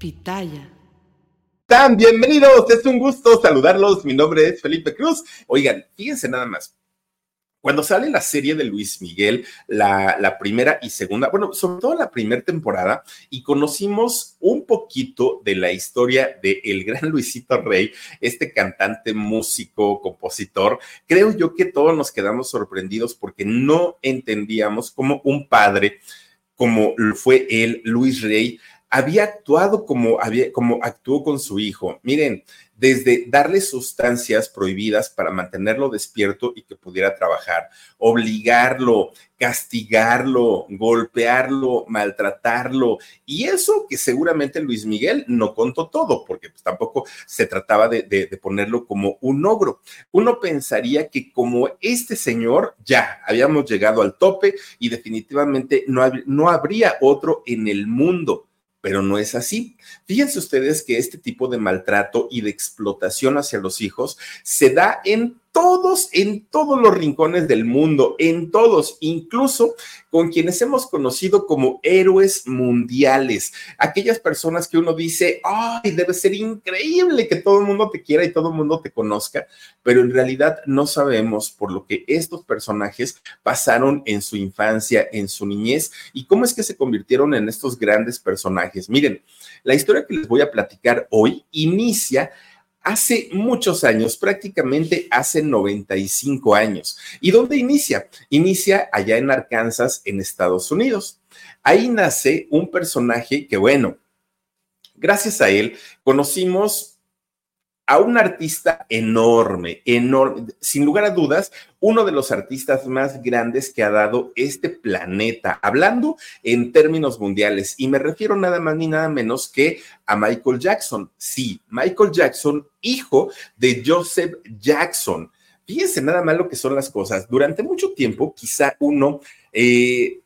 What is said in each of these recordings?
Pitaya. Tan bienvenidos, es un gusto saludarlos. Mi nombre es Felipe Cruz. Oigan, fíjense nada más. Cuando sale la serie de Luis Miguel, la, primera y segunda, bueno, sobre todo la primera temporada, y conocimos un poquito de la historia de el gran Luisito Rey, este cantante, músico, compositor, creo yo que todos nos quedamos sorprendidos porque no entendíamos cómo un padre como fue él, Luis Rey, había actuado como, había, como actuó con su hijo. Miren, desde darle sustancias prohibidas para mantenerlo despierto y que pudiera trabajar, obligarlo, castigarlo, golpearlo, maltratarlo. Y eso que seguramente Luis Miguel no contó todo, porque pues, tampoco se trataba de, de, ponerlo como un ogro. Uno pensaría que como este señor ya habíamos llegado al tope y definitivamente no, no habría otro en el mundo pero no es así. Fíjense ustedes que este tipo de maltrato y de explotación hacia los hijos se da en todos, en todos los rincones del mundo, en todos, incluso con quienes hemos conocido como héroes mundiales, aquellas personas que uno dice, ay, debe ser increíble que todo el mundo te quiera y todo el mundo te conozca, pero en realidad no sabemos por lo que estos personajes pasaron en su infancia, en su niñez y cómo es que se convirtieron en estos grandes personajes. Miren, la historia que les voy a platicar hoy inicia hace muchos años, prácticamente hace 95 años. ¿Y dónde inicia? Inicia allá en Arkansas, en Estados Unidos. Ahí nace un personaje que, bueno, gracias a él conocimos a un artista enorme, enorme, sin lugar a dudas, uno de los artistas más grandes que ha dado este planeta, hablando en términos mundiales, y me refiero nada más ni nada menos que a Michael Jackson. Sí, Michael Jackson, hijo de Joseph Jackson. Fíjense nada más lo que son las cosas. Durante mucho tiempo, quizá uno eh,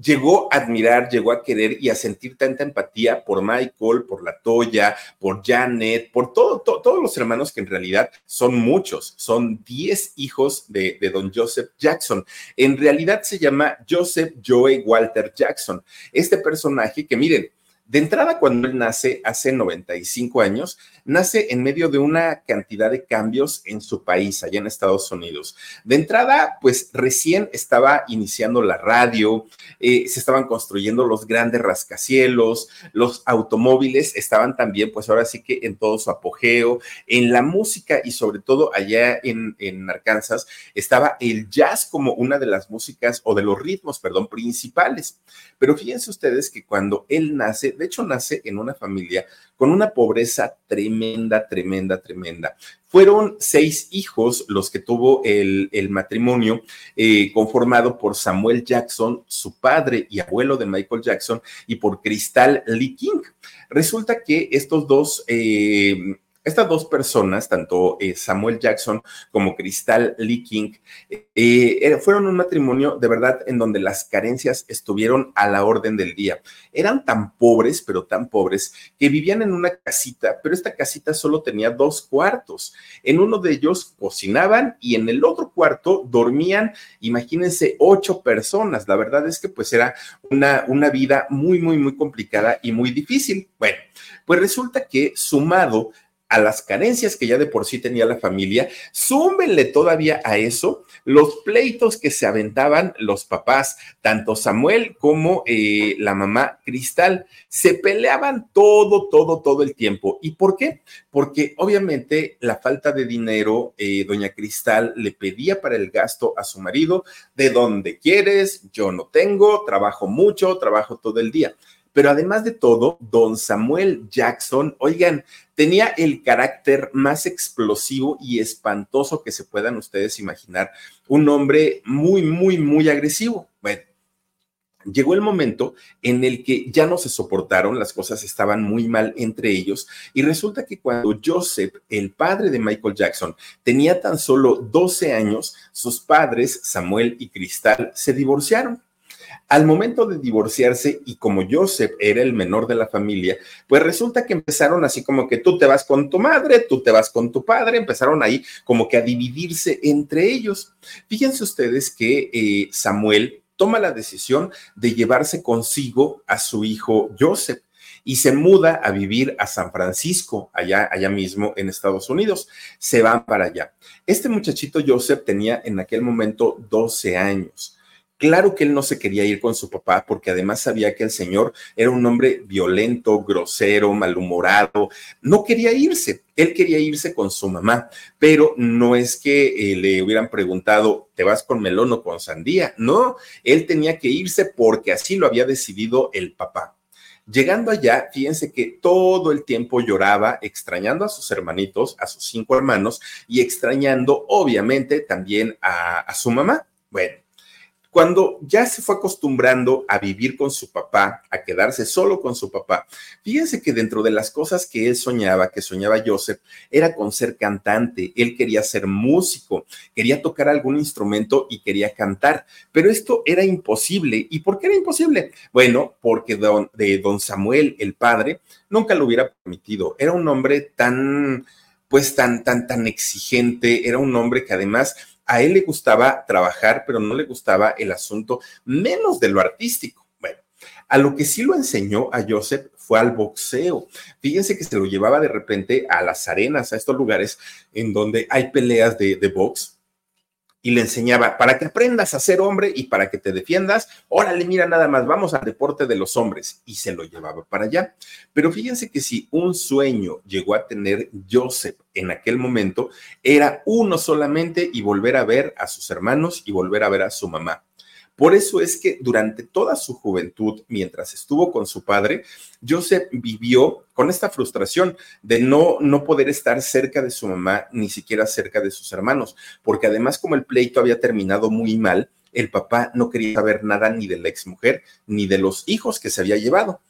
llegó a admirar, llegó a querer y a sentir tanta empatía por Michael, por la Toya, por Janet, por todo, to, todos los hermanos que en realidad son muchos, son 10 hijos de, de, don Joseph Jackson. En realidad se llama Joseph Joey Walter Jackson. Este personaje que miren, de entrada, cuando él nace hace 95 años, nace en medio de una cantidad de cambios en su país, allá en Estados Unidos. De entrada, pues recién estaba iniciando la radio, eh, se estaban construyendo los grandes rascacielos, los automóviles estaban también, pues ahora sí que en todo su apogeo, en la música y sobre todo allá en, en Arkansas estaba el jazz como una de las músicas o de los ritmos, perdón, principales. Pero fíjense ustedes que cuando él nace, de hecho nace en una familia con una pobreza tremenda, tremenda, tremenda. Fueron seis hijos los que tuvo el, el matrimonio eh, conformado por Samuel Jackson, su padre y abuelo de Michael Jackson, y por Crystal Lee King. Resulta que estos dos... Eh, estas dos personas, tanto eh, Samuel Jackson como Crystal Lee King, eh, fueron un matrimonio de verdad en donde las carencias estuvieron a la orden del día. Eran tan pobres, pero tan pobres, que vivían en una casita, pero esta casita solo tenía dos cuartos. En uno de ellos cocinaban y en el otro cuarto dormían, imagínense, ocho personas. La verdad es que pues era una, una vida muy, muy, muy complicada y muy difícil. Bueno, pues resulta que sumado a las carencias que ya de por sí tenía la familia, súmenle todavía a eso los pleitos que se aventaban los papás, tanto Samuel como eh, la mamá Cristal, se peleaban todo, todo, todo el tiempo. ¿Y por qué? Porque obviamente la falta de dinero, eh, doña Cristal le pedía para el gasto a su marido, de donde quieres, yo no tengo, trabajo mucho, trabajo todo el día. Pero además de todo, don Samuel Jackson, oigan, tenía el carácter más explosivo y espantoso que se puedan ustedes imaginar. Un hombre muy, muy, muy agresivo. Bueno, llegó el momento en el que ya no se soportaron, las cosas estaban muy mal entre ellos y resulta que cuando Joseph, el padre de Michael Jackson, tenía tan solo 12 años, sus padres, Samuel y Cristal, se divorciaron. Al momento de divorciarse y como Joseph era el menor de la familia, pues resulta que empezaron así como que tú te vas con tu madre, tú te vas con tu padre, empezaron ahí como que a dividirse entre ellos. Fíjense ustedes que eh, Samuel toma la decisión de llevarse consigo a su hijo Joseph y se muda a vivir a San Francisco, allá, allá mismo en Estados Unidos. Se van para allá. Este muchachito Joseph tenía en aquel momento 12 años. Claro que él no se quería ir con su papá porque además sabía que el señor era un hombre violento, grosero, malhumorado. No quería irse. Él quería irse con su mamá, pero no es que eh, le hubieran preguntado, ¿te vas con melón o con sandía? No, él tenía que irse porque así lo había decidido el papá. Llegando allá, fíjense que todo el tiempo lloraba, extrañando a sus hermanitos, a sus cinco hermanos, y extrañando, obviamente, también a, a su mamá. Bueno, cuando ya se fue acostumbrando a vivir con su papá, a quedarse solo con su papá, fíjense que dentro de las cosas que él soñaba, que soñaba Joseph, era con ser cantante. Él quería ser músico, quería tocar algún instrumento y quería cantar, pero esto era imposible. ¿Y por qué era imposible? Bueno, porque don, de don Samuel, el padre, nunca lo hubiera permitido. Era un hombre tan, pues tan, tan, tan exigente, era un hombre que además a él le gustaba trabajar, pero no le gustaba el asunto menos de lo artístico. Bueno, a lo que sí lo enseñó a Joseph fue al boxeo. Fíjense que se lo llevaba de repente a las arenas, a estos lugares en donde hay peleas de, de box y le enseñaba, para que aprendas a ser hombre y para que te defiendas, órale, mira nada más, vamos al deporte de los hombres. Y se lo llevaba para allá. Pero fíjense que si un sueño llegó a tener Joseph en aquel momento, era uno solamente y volver a ver a sus hermanos y volver a ver a su mamá. Por eso es que durante toda su juventud, mientras estuvo con su padre, Joseph vivió con esta frustración de no, no poder estar cerca de su mamá, ni siquiera cerca de sus hermanos, porque además como el pleito había terminado muy mal, el papá no quería saber nada ni de la exmujer ni de los hijos que se había llevado.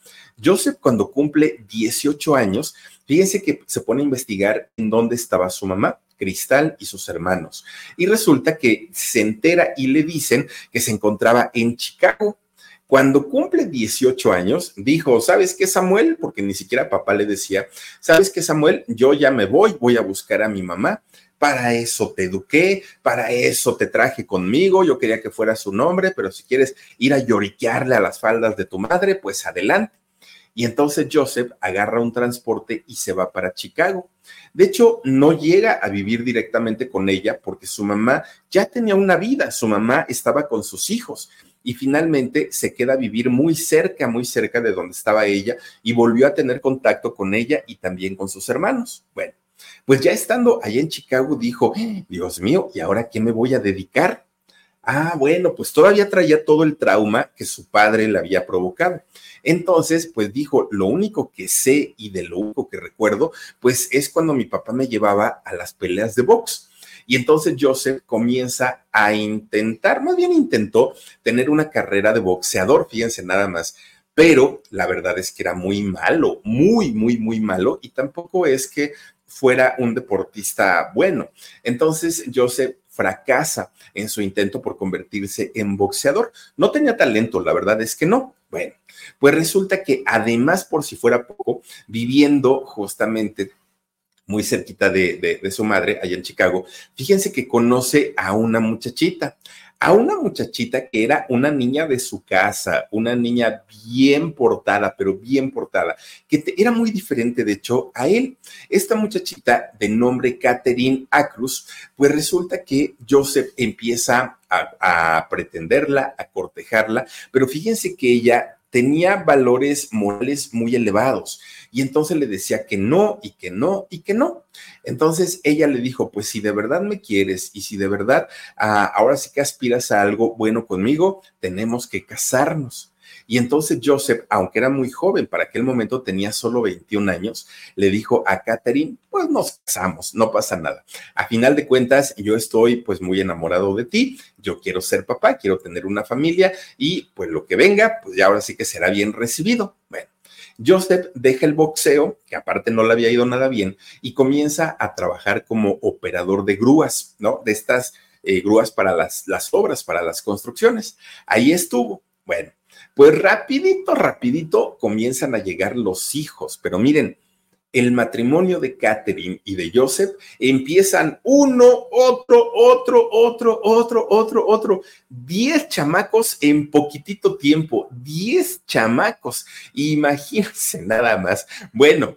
Joseph cuando cumple 18 años, fíjense que se pone a investigar en dónde estaba su mamá Cristal y sus hermanos. Y resulta que se entera y le dicen que se encontraba en Chicago. Cuando cumple 18 años, dijo, ¿sabes qué, Samuel? Porque ni siquiera papá le decía, ¿sabes qué, Samuel? Yo ya me voy, voy a buscar a mi mamá. Para eso te eduqué, para eso te traje conmigo. Yo quería que fuera su nombre, pero si quieres ir a lloriquearle a las faldas de tu madre, pues adelante. Y entonces Joseph agarra un transporte y se va para Chicago. De hecho, no llega a vivir directamente con ella porque su mamá ya tenía una vida, su mamá estaba con sus hijos y finalmente se queda a vivir muy cerca, muy cerca de donde estaba ella y volvió a tener contacto con ella y también con sus hermanos. Bueno, pues ya estando allá en Chicago dijo, Dios mío, ¿y ahora qué me voy a dedicar? Ah, bueno, pues todavía traía todo el trauma que su padre le había provocado. Entonces, pues dijo, lo único que sé y de lo único que recuerdo, pues es cuando mi papá me llevaba a las peleas de box. Y entonces Joseph comienza a intentar, más bien intentó tener una carrera de boxeador, fíjense nada más, pero la verdad es que era muy malo, muy, muy, muy malo y tampoco es que fuera un deportista bueno. Entonces Joseph fracasa en su intento por convertirse en boxeador. No tenía talento, la verdad es que no. Bueno, pues resulta que además, por si fuera poco, viviendo justamente muy cerquita de, su madre, allá en Chicago, fíjense que conoce a una muchachita a una muchachita que era una niña de su casa, una niña bien portada, pero bien portada, que era muy diferente, de hecho, a él. Esta muchachita de nombre Catherine Acruz, pues resulta que Joseph empieza a, a pretenderla, a cortejarla, pero fíjense que ella tenía valores morales muy elevados y entonces le decía que no y que no y que no. Entonces ella le dijo, pues si de verdad me quieres y si de verdad ah, ahora sí que aspiras a algo bueno conmigo, tenemos que casarnos. Y entonces Joseph, aunque era muy joven, para aquel momento tenía solo 21 años, le dijo a Catherine, pues nos casamos, no pasa nada. A final de cuentas, yo estoy pues muy enamorado de ti, yo quiero ser papá, quiero tener una familia y pues lo que venga, pues ya ahora sí que será bien recibido. Bueno. Joseph deja el boxeo, que aparte no le había ido nada bien, y comienza a trabajar como operador de grúas, ¿no? De estas eh, grúas para las, las obras, para las construcciones. Ahí estuvo. Bueno, pues rapidito, rapidito comienzan a llegar los hijos, pero miren, el matrimonio de Catherine y de Joseph empiezan uno, otro, otro, otro, otro, otro, otro. Diez chamacos en poquitito tiempo, diez chamacos. Imagínense nada más. Bueno,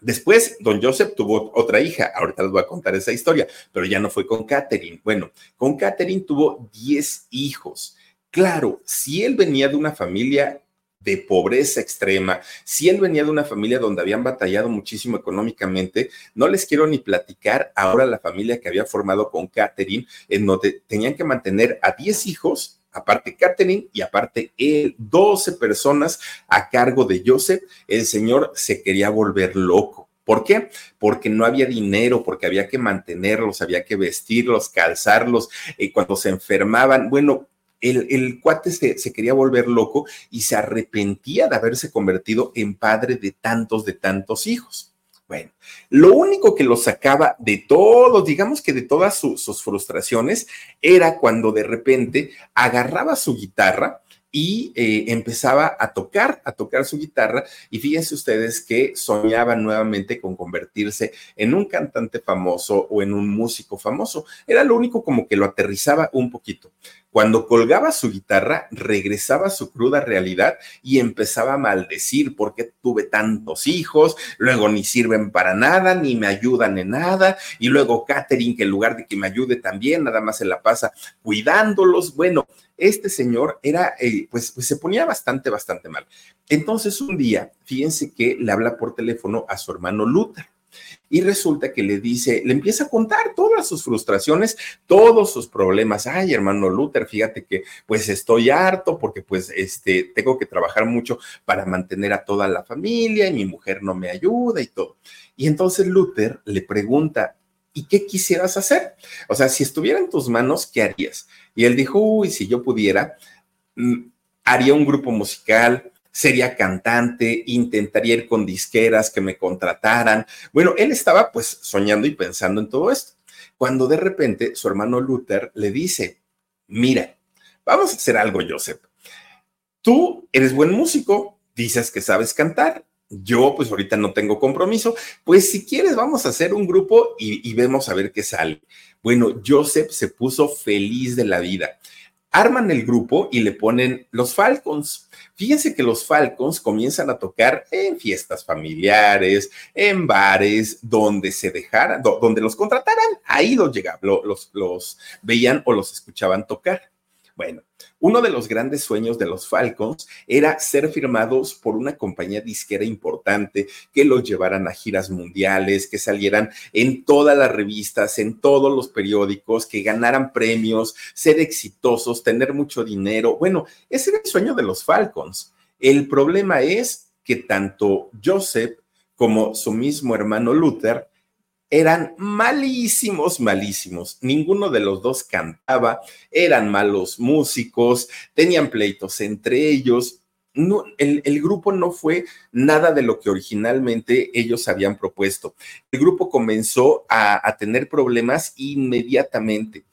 Después, don Joseph tuvo otra hija, ahorita les voy a contar esa historia, pero ya no fue con Catherine. Bueno, con Catherine tuvo 10 hijos. Claro, si él venía de una familia de pobreza extrema, si él venía de una familia donde habían batallado muchísimo económicamente, no les quiero ni platicar ahora la familia que había formado con Catherine, en donde tenían que mantener a 10 hijos aparte Catherine y aparte él, 12 personas a cargo de Joseph, el señor se quería volver loco. ¿Por qué? Porque no había dinero, porque había que mantenerlos, había que vestirlos, calzarlos, eh, cuando se enfermaban, bueno, el, el, cuate se, quería volver loco y se arrepentía de haberse convertido en padre de tantos, de tantos hijos. Bueno, lo único que lo sacaba de todo, digamos que de todas sus frustraciones, era cuando de repente agarraba su guitarra y eh, empezaba a tocar, a tocar su guitarra. Y fíjense ustedes que soñaba nuevamente con convertirse en un cantante famoso o en un músico famoso. Era lo único como que lo aterrizaba un poquito. Cuando colgaba su guitarra, regresaba a su cruda realidad y empezaba a maldecir porque tuve tantos hijos, luego ni sirven para nada, ni me ayudan en nada, y luego Catherine, que en lugar de que me ayude también, nada más se la pasa cuidándolos. Bueno, este señor era, eh, pues, pues se ponía bastante, bastante mal. Entonces un día, fíjense que le habla por teléfono a su hermano Luther y resulta que le dice, le empieza a contar todas sus frustraciones, todos sus problemas. Ay, hermano Luther, fíjate que pues estoy harto porque pues este tengo que trabajar mucho para mantener a toda la familia y mi mujer no me ayuda y todo. Y entonces Luther le pregunta, ¿y qué quisieras hacer? O sea, si estuviera en tus manos, ¿qué harías? Y él dijo, uy, si yo pudiera, mm, haría un grupo musical, sería cantante, intentaría ir con disqueras que me contrataran. Bueno, él estaba pues soñando y pensando en todo esto. Cuando de repente su hermano Luther le dice, mira, vamos a hacer algo, Joseph. Tú eres buen músico, dices que sabes cantar. Yo pues ahorita no tengo compromiso. Pues si quieres vamos a hacer un grupo y, y vemos a ver qué sale. Bueno, Joseph se puso feliz de la vida arman el grupo y le ponen los Falcons. Fíjense que los Falcons comienzan a tocar en fiestas familiares, en bares, donde se dejaran, donde los contrataran, ahí los llegaban, los, los veían o los escuchaban tocar. Bueno, uno de los grandes sueños de los Falcons era ser firmados por una compañía disquera importante que los llevaran a giras mundiales, que salieran en todas las revistas, en todos los periódicos, que ganaran premios, ser exitosos, tener mucho dinero. Bueno, ese era el sueño de los Falcons. El problema es que tanto Joseph como su mismo hermano Luther eran malísimos, malísimos. Ninguno de los dos cantaba, eran malos músicos, tenían pleitos entre ellos. El, grupo no fue nada de lo que originalmente ellos habían propuesto. El grupo comenzó a, a tener problemas inmediatamente.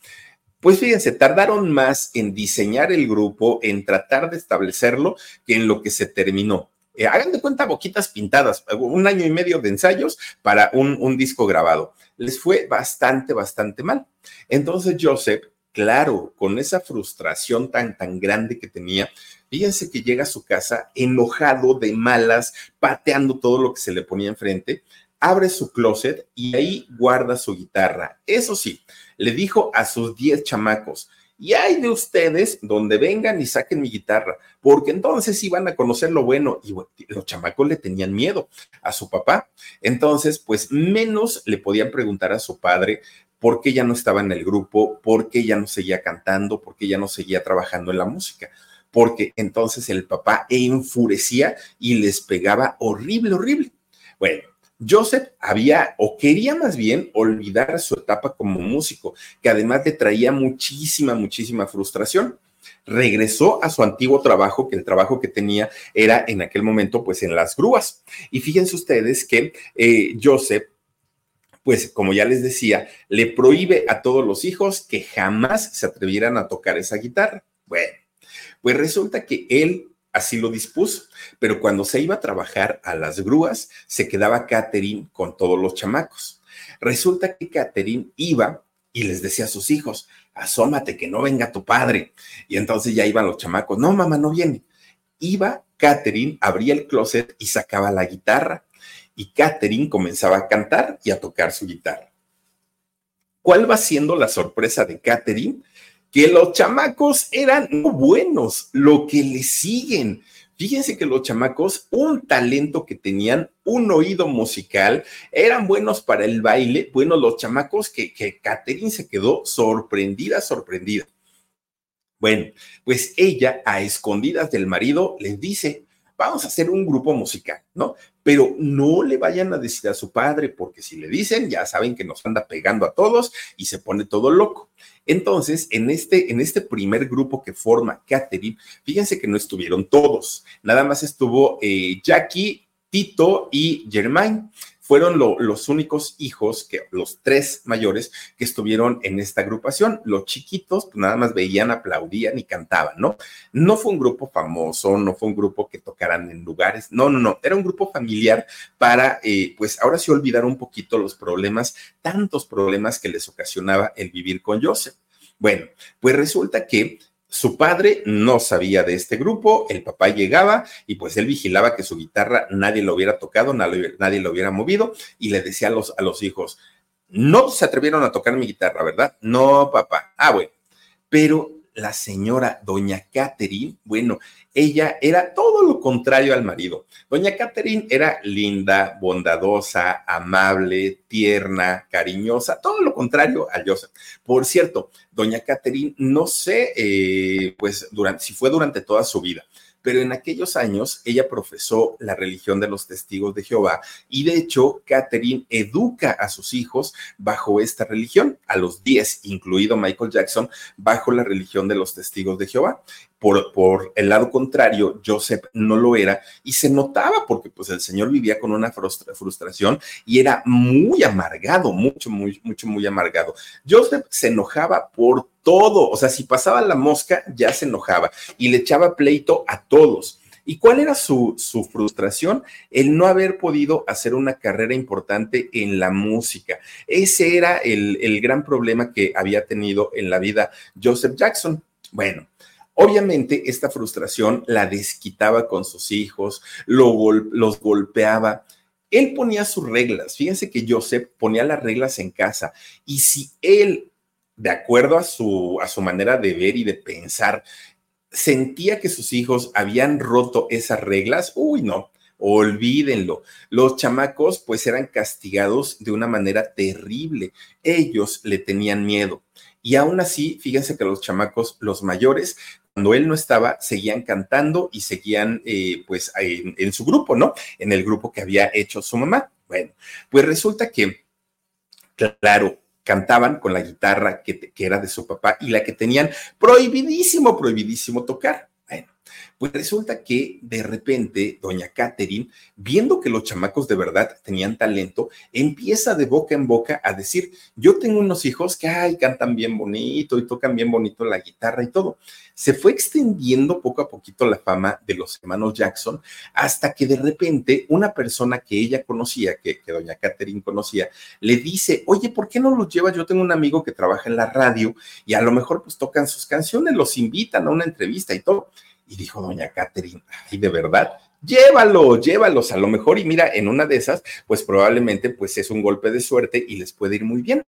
Pues fíjense, tardaron más en diseñar el grupo, en tratar de establecerlo, que en lo que se terminó. Eh, hagan de cuenta boquitas pintadas, un año y medio de ensayos para un, un disco grabado. Les fue bastante, bastante mal. Entonces Joseph claro, con esa frustración tan, tan grande que tenía, fíjense que llega a su casa enojado, de malas, pateando todo lo que se le ponía enfrente, abre su closet y ahí guarda su guitarra. Eso sí, le dijo a sus 10 chamacos, y hay de ustedes donde vengan y saquen mi guitarra, porque entonces iban a conocer lo bueno. Y los chamacos le tenían miedo a su papá. Entonces, pues menos le podían preguntar a su padre por qué ya no estaba en el grupo, por qué ya no seguía cantando, por qué ya no seguía trabajando en la música. Porque entonces el papá enfurecía y les pegaba horrible, horrible. Bueno, Joseph había o quería más bien olvidar su etapa como músico, que además le traía muchísima, muchísima frustración. Regresó a su antiguo trabajo, que el trabajo que tenía era en aquel momento pues en las grúas. Y fíjense ustedes que eh, Joseph pues como ya les decía, le prohíbe a todos los hijos que jamás se atrevieran a tocar esa guitarra. Bueno, pues resulta que él así lo dispuso. Pero cuando se iba a trabajar a las grúas, se quedaba Catherine con todos los chamacos. Resulta que Catherine iba y les decía a sus hijos, asómate que no venga tu padre. Y entonces ya iban los chamacos, no, mamá, no viene. Iba Catherine, abría el closet y sacaba la guitarra. Y Catherine comenzaba a cantar y a tocar su guitarra. ¿Cuál va siendo la sorpresa de Catherine? Que los chamacos eran buenos, lo que le siguen. Fíjense que los chamacos, un talento que tenían, un oído musical, eran buenos para el baile. Bueno, los chamacos que, que Catherine se quedó sorprendida, sorprendida. Bueno, pues ella a escondidas del marido les dice, vamos a hacer un grupo musical, ¿no? Pero no le vayan a decir a su padre, porque si le dicen, ya saben que nos anda pegando a todos y se pone todo loco. Entonces, en este, en este primer grupo que forma Catherine, fíjense que no estuvieron todos, nada más estuvo eh, Jackie, Tito y Germain fueron los únicos hijos, que los tres mayores, que estuvieron en esta agrupación. Los chiquitos, pues nada más veían, aplaudían y cantaban, ¿no? No fue un grupo famoso, no fue un grupo que tocaran en lugares, no, no, no, era un grupo familiar para, eh, pues ahora sí olvidar un poquito los problemas, tantos problemas que les ocasionaba el vivir con Joseph. Bueno, pues resulta que su padre no sabía de este grupo, el papá llegaba y pues él vigilaba que su guitarra nadie lo hubiera tocado, nadie, lo hubiera movido y le decía a los, a los hijos, no se atrevieron a tocar mi guitarra, ¿verdad? No, papá. Ah, bueno. Pero la señora doña Catherine, bueno, ella era todo lo contrario al marido. Doña Catherine era linda, bondadosa, amable, tierna, cariñosa, todo lo contrario a Joseph. Por cierto, doña Catherine, no sé, eh, pues, durante, si fue durante toda su vida, pero en aquellos años ella profesó la religión de los testigos de Jehová y de hecho Catherine educa a sus hijos bajo esta religión, a los 10, incluido Michael Jackson, bajo la religión de los testigos de Jehová. Por, por, el lado contrario, Joseph no lo era y se notaba porque pues el señor vivía con una frustración y era muy amargado, mucho, muy, mucho, muy amargado. Joseph se enojaba por todo, o sea, si pasaba la mosca ya se enojaba y le echaba pleito a todos. ¿Y cuál era su, su, frustración? El no haber podido hacer una carrera importante en la música. Ese era el, el gran problema que había tenido en la vida Joseph Jackson. Bueno, obviamente esta frustración la desquitaba con sus hijos, lo, los golpeaba. Él ponía sus reglas. Fíjense que Joseph ponía las reglas en casa y si él de acuerdo a su, a su manera de ver y de pensar, sentía que sus hijos habían roto esas reglas, uy, no, olvídenlo. Los chamacos pues eran castigados de una manera terrible. Ellos le tenían miedo. Y aún así, fíjense que los chamacos, los mayores, cuando él no estaba, seguían cantando y seguían eh, pues en, su grupo, ¿no? En el grupo que había hecho su mamá. Bueno, pues resulta que, claro, cantaban con la guitarra que, que, era de su papá y la que tenían prohibidísimo, prohibidísimo tocar. Bueno, Pues resulta que de repente doña Catherine, viendo que los chamacos de verdad tenían talento, empieza de boca en boca a decir, yo tengo unos hijos que, ay, cantan bien bonito y tocan bien bonito la guitarra y todo. Se fue extendiendo poco a poquito la fama de los hermanos Jackson hasta que de repente una persona que ella conocía, que, que doña Catherine conocía, le dice, oye, ¿por qué no los llevas? Yo tengo un amigo que trabaja en la radio y a lo mejor pues tocan sus canciones, los invitan a una entrevista y todo. Y dijo doña Catherine, ay, de verdad, llévalo, llévalos, a lo mejor, y mira, en una de esas, pues probablemente pues es un golpe de suerte y les puede ir muy bien.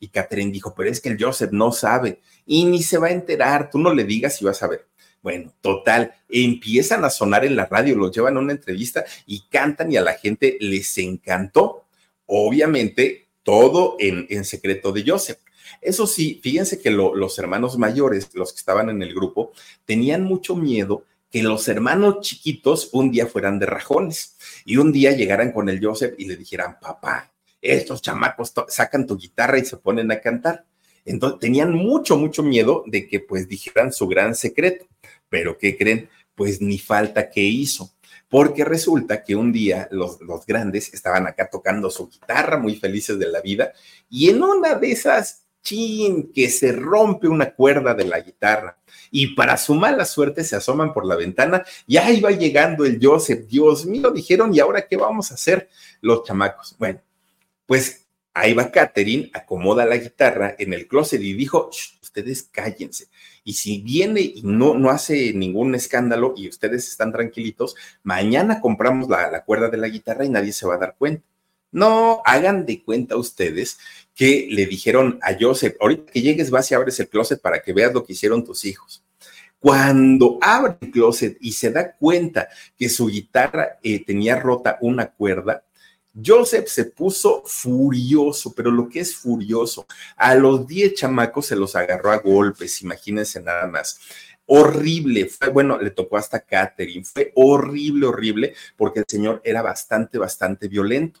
Y Catherine dijo, pero es que el Joseph no sabe y ni se va a enterar, tú no le digas si vas a ver. Bueno, total, empiezan a sonar en la radio, los llevan a una entrevista y cantan y a la gente les encantó. Obviamente, todo en secreto de Joseph. Eso sí, fíjense que los hermanos mayores, los que estaban en el grupo, tenían mucho miedo que los hermanos chiquitos un día fueran de rajones y un día llegaran con el Joseph y le dijeran, papá, estos chamacos sacan tu guitarra y se ponen a cantar. Entonces tenían mucho, mucho miedo de que pues dijeran su gran secreto. Pero ¿qué creen? Pues ni falta que hizo. Porque resulta que un día los, los grandes estaban acá tocando su guitarra, muy felices de la vida, y en una de esas chin, que se rompe una cuerda de la guitarra. Y para su mala suerte se asoman por la ventana y ahí va llegando el Joseph. Dios mío, dijeron, ¿y ahora qué vamos a hacer los chamacos? Bueno, pues ahí va Catherine, acomoda la guitarra en el closet y dijo, ustedes cállense. Y si viene y no, no hace ningún escándalo y ustedes están tranquilitos, mañana compramos la, la cuerda de la guitarra y nadie se va a dar cuenta. No hagan de cuenta ustedes que le dijeron a Joseph, ahorita que llegues vas y abres el closet para que veas lo que hicieron tus hijos. Cuando abre el closet y se da cuenta que su guitarra eh, tenía rota una cuerda, Joseph se puso furioso, pero lo que es furioso, a los 10 chamacos se los agarró a golpes, imagínense nada más horrible. Fue, bueno, le tocó hasta Catherine. Fue horrible, horrible, porque el señor era bastante, bastante violento.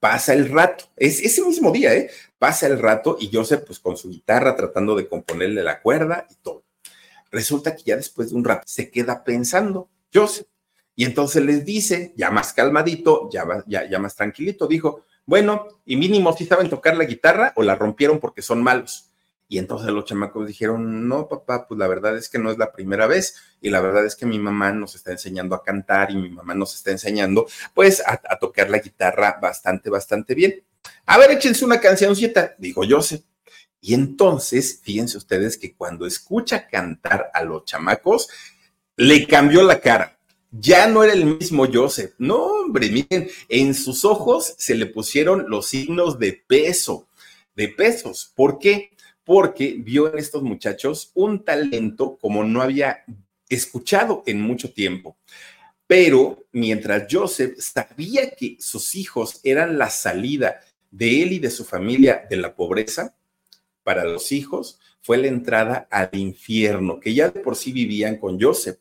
pasa el rato, es ese mismo día, ¿eh? Pasa el rato y Joseph, pues con su guitarra tratando de componerle la cuerda y todo. Resulta que ya después de un rato se queda pensando, Joseph, y entonces les dice, ya más calmadito, ya, ya, ya más tranquilito, dijo, bueno, y mínimo si saben tocar la guitarra o la rompieron porque son malos. Y entonces los chamacos dijeron, no, papá, pues la verdad es que no es la primera vez y la verdad es que mi mamá nos está enseñando a cantar y mi mamá nos está enseñando pues a, tocar la guitarra bastante, bastante bien. A ver, échense una cancioncita, dijo Joseph. Y entonces, fíjense ustedes que cuando escucha cantar a los chamacos, le cambió la cara. Ya no era el mismo Joseph. No, hombre, miren, en sus ojos se le pusieron los signos de peso, de pesos. ¿Por qué? Porque vio en estos muchachos un talento como no había escuchado en mucho tiempo. Pero mientras Joseph sabía que sus hijos eran la salida de él y de su familia de la pobreza, para los hijos fue la entrada al infierno, que ya de por sí vivían con Joseph.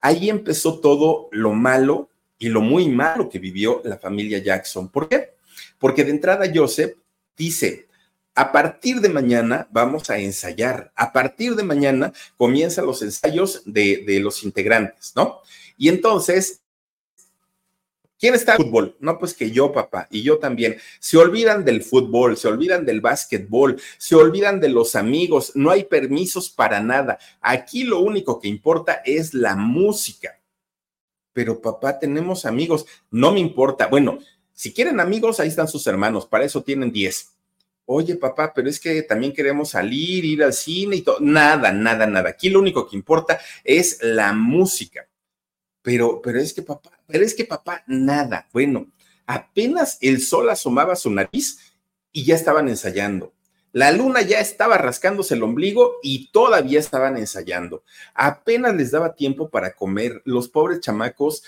Ahí empezó todo lo malo y lo muy malo que vivió la familia Jackson. ¿Por qué? Porque de entrada Joseph dice, a partir de mañana vamos a ensayar. A partir de mañana comienzan los ensayos de, los integrantes, ¿no? Y entonces, ¿quién está en fútbol? No, pues que yo, papá, y yo también. Se olvidan del fútbol, se olvidan del básquetbol, se olvidan de los amigos, no hay permisos para nada. Aquí lo único que importa es la música. Pero papá, tenemos amigos, no me importa. Bueno, si quieren amigos, ahí están sus hermanos, para eso tienen 10 oye papá, pero es que también queremos salir, ir al cine y todo. Nada, nada, nada. Aquí lo único que importa es la música. Pero, pero es que papá, pero es que papá, nada. Bueno, apenas el sol asomaba su nariz y ya estaban ensayando. La luna ya estaba rascándose el ombligo y todavía estaban ensayando. Apenas les daba tiempo para comer. Los pobres chamacos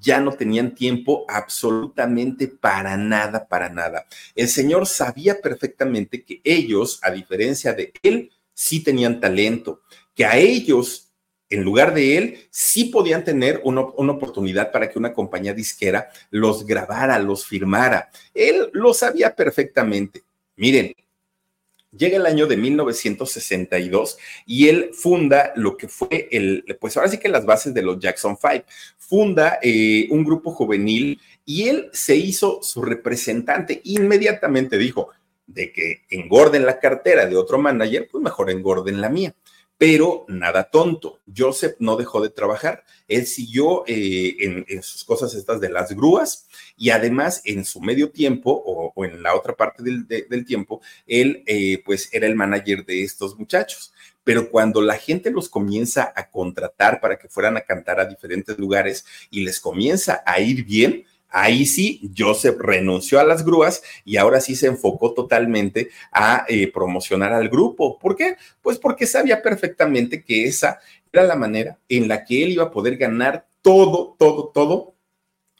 ya no tenían tiempo absolutamente para nada, para nada. El Señor sabía perfectamente que ellos, a diferencia de Él, sí tenían talento, que a ellos, en lugar de Él, sí podían tener una, una oportunidad para que una compañía disquera los grabara, los firmara. Él lo sabía perfectamente. Miren, Llega el año de 1962 y él funda lo que fue el, pues ahora sí que las bases de los Jackson Five. Funda eh, un grupo juvenil y él se hizo su representante. Inmediatamente dijo, de que engorden la cartera de otro manager, pues mejor engorden la mía pero nada tonto. Joseph no dejó de trabajar. Él siguió eh, en, sus cosas estas de las grúas y además en su medio tiempo o, en la otra parte del, tiempo, él eh, pues era el manager de estos muchachos. Pero cuando la gente los comienza a contratar para que fueran a cantar a diferentes lugares y les comienza a ir bien, Ahí sí, Joseph renunció a las grúas y ahora sí se enfocó totalmente a eh, promocionar al grupo. ¿Por qué? Pues porque sabía perfectamente que esa era la manera en la que él iba a poder ganar todo, todo, todo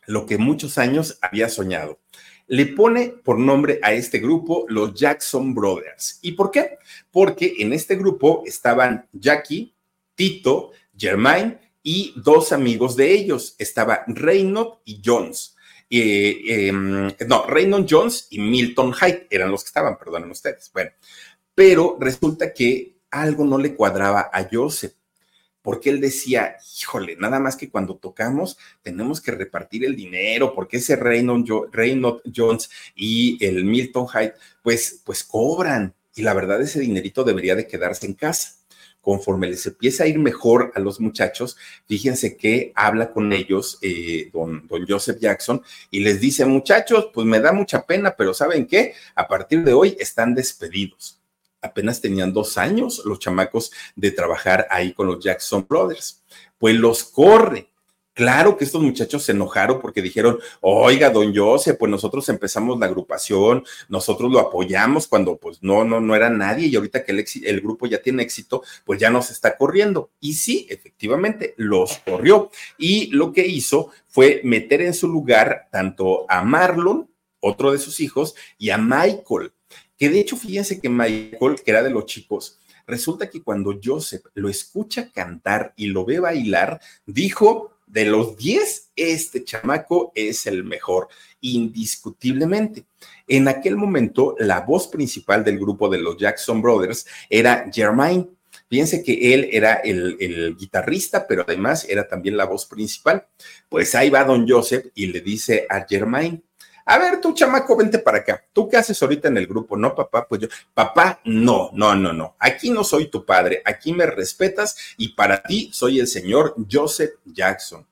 lo que muchos años había soñado. Le pone por nombre a este grupo los Jackson Brothers. ¿Y por qué? Porque en este grupo estaban Jackie, Tito, Germain y dos amigos de ellos. Estaba Reynolds y Jones. Eh, no, Raymond Jones y Milton Hyde eran los que estaban, perdonen ustedes. Bueno, pero resulta que algo no le cuadraba a Joseph, porque él decía, híjole, nada más que cuando tocamos tenemos que repartir el dinero, porque ese Raymond, Jones y el Milton Hyde, pues, pues cobran, y la verdad ese dinerito debería de quedarse en casa conforme les empieza a ir mejor a los muchachos, fíjense que habla con ellos eh, don, don Joseph Jackson y les dice, muchachos, pues me da mucha pena, pero ¿saben qué? A partir de hoy están despedidos. Apenas tenían dos años los chamacos de trabajar ahí con los Jackson Brothers. Pues los corre Claro que estos muchachos se enojaron porque dijeron, oiga, don José, pues nosotros empezamos la agrupación, nosotros lo apoyamos cuando pues no, no, no era nadie y ahorita que el, el grupo ya tiene éxito, pues ya nos está corriendo. Y sí, efectivamente, los corrió. Y lo que hizo fue meter en su lugar tanto a Marlon, otro de sus hijos, y a Michael, que de hecho, fíjense que Michael, que era de los chicos, resulta que cuando Joseph lo escucha cantar y lo ve bailar, dijo, de los 10, este chamaco es el mejor, indiscutiblemente. En aquel momento, la voz principal del grupo de los Jackson Brothers era Jermaine. Fíjense que él era el, el, guitarrista, pero además era también la voz principal. Pues ahí va don Joseph y le dice a Jermaine, a ver, tú, chamaco, vente para acá. ¿Tú qué haces ahorita en el grupo? No, papá, pues yo, papá, no, no, no, no. Aquí no soy tu padre, aquí me respetas y para ti soy el señor Joseph Jackson.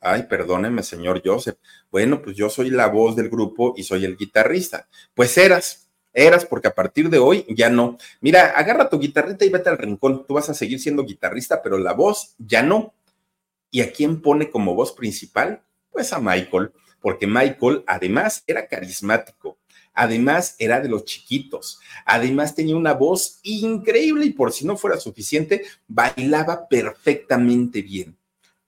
Ay, perdóneme, señor Joseph. Bueno, pues yo soy la voz del grupo y soy el guitarrista. Pues eras, eras, porque a partir de hoy ya no. Mira, agarra tu guitarrita y vete al rincón. Tú vas a seguir siendo guitarrista, pero la voz ya no. ¿Y a quién pone como voz principal? Pues a Michael porque Michael además era carismático, además era de los chiquitos, además tenía una voz increíble y por si no fuera suficiente, bailaba perfectamente bien.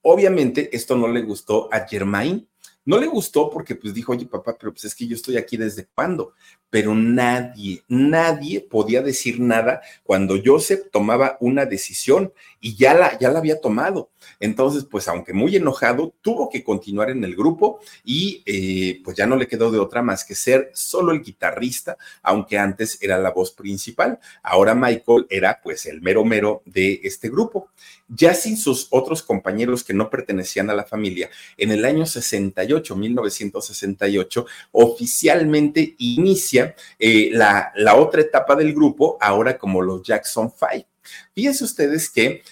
Obviamente esto no le gustó a Germain, no le gustó porque pues dijo, oye papá, pero pues es que yo estoy aquí desde cuándo pero nadie, nadie podía decir nada cuando Joseph tomaba una decisión y ya la, ya la había tomado. Entonces, pues aunque muy enojado, tuvo que continuar en el grupo y eh, pues ya no le quedó de otra más que ser solo el guitarrista, aunque antes era la voz principal. Ahora Michael era pues el mero mero de este grupo. Ya sin sus otros compañeros que no pertenecían a la familia, en el año 68, 1968, oficialmente inicia eh, la, la otra etapa del grupo, ahora como los Jackson Five. Fíjense ustedes que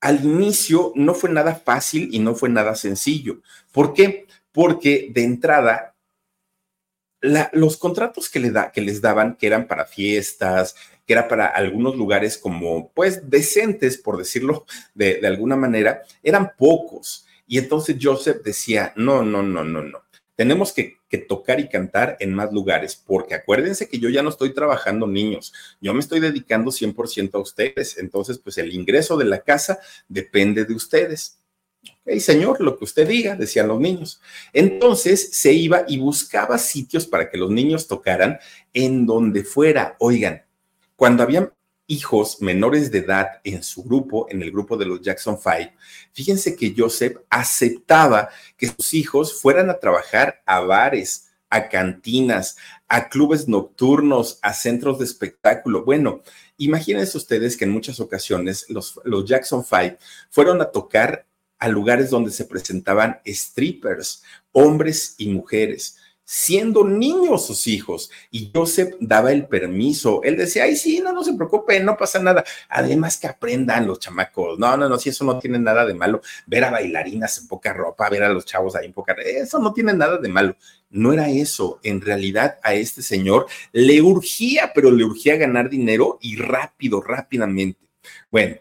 al inicio no fue nada fácil y no fue nada sencillo. ¿Por qué? Porque de entrada, los contratos que, le da, que les daban, que eran para fiestas, que era para algunos lugares como, pues, decentes, por decirlo de, de alguna manera, eran pocos. Y entonces Joseph decía, no, no, no, no, no. Tenemos que, tocar y cantar en más lugares, porque acuérdense que yo ya no estoy trabajando niños, yo me estoy dedicando 100% a ustedes, entonces pues el ingreso de la casa depende de ustedes. Ok, señor, lo que usted diga, decían los niños. Entonces se iba y buscaba sitios para que los niños tocaran en donde fuera. Oigan, cuando habían hijos menores de edad en su grupo, en el grupo de los Jackson Five, fíjense que Joseph aceptaba que sus hijos fueran a trabajar a bares, a cantinas, a clubes nocturnos, a centros de espectáculo. Bueno, imagínense ustedes que en muchas ocasiones los, los Jackson Five fueron a tocar a lugares donde se presentaban strippers, hombres y mujeres siendo niños sus hijos. Y Joseph daba el permiso. Él decía, ay, sí, no, no se preocupen, no pasa nada. Además que aprendan los chamacos. No, no, no, si eso no tiene nada de malo. Ver a bailarinas en poca ropa, ver a los chavos ahí en poca eso no tiene nada de malo. No era eso. En realidad a este señor le urgía, pero le urgía ganar dinero y rápido, rápidamente. Bueno,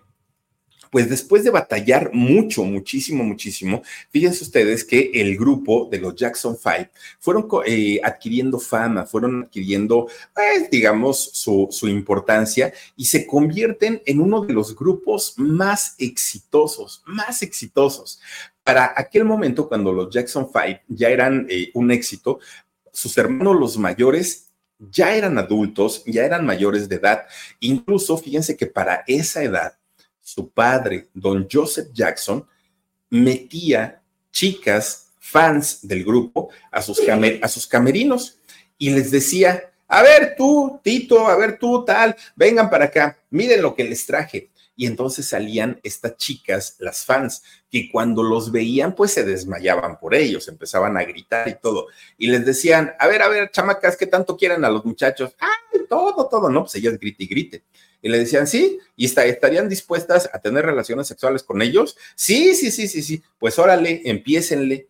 pues después de batallar mucho, muchísimo, muchísimo, fíjense ustedes que el grupo de los Jackson Five fueron eh, adquiriendo fama, fueron adquiriendo, pues, digamos, su, importancia y se convierten en uno de los grupos más exitosos, más exitosos. Para aquel momento, cuando los Jackson Five ya eran eh, un éxito, sus hermanos los mayores ya eran adultos, ya eran mayores de edad. Incluso, fíjense que para esa edad, su padre, don Joseph Jackson, metía chicas fans del grupo a sus, a sus camerinos y les decía, a ver tú, Tito, a ver tú, tal, vengan para acá, miren lo que les traje. Y entonces salían estas chicas, las fans, que cuando los veían, pues se desmayaban por ellos, empezaban a gritar y todo. Y les decían, a ver, a ver, chamacas, ¿qué tanto quieren a los muchachos? ¡Ay, todo, todo! No, pues ellas grite y grite. Y le decían, sí, y estarían dispuestas a tener relaciones sexuales con ellos. Sí, sí, sí, sí, sí. Pues órale, empiécenle.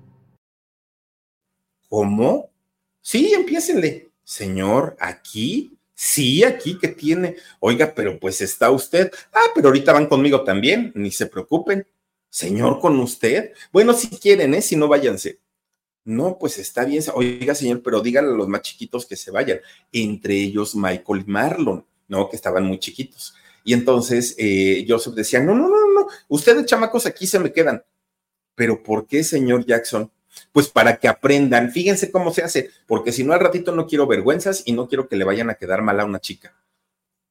¿Cómo? Sí, empiécenle. Señor, aquí, sí, aquí que tiene. Oiga, pero pues está usted. Ah, pero ahorita van conmigo también, ni se preocupen. Señor, con usted. Bueno, si quieren, ¿eh? Si no, váyanse. No, pues está bien. Oiga, señor, pero díganle a los más chiquitos que se vayan. Entre ellos Michael y Marlon, ¿no? Que estaban muy chiquitos. Y entonces eh, Joseph decía, no, no, no, no, ustedes chamacos aquí se me quedan. Pero ¿por qué, señor Jackson? Pues para que aprendan, fíjense cómo se hace, porque si no al ratito no quiero vergüenzas y no quiero que le vayan a quedar mal a una chica.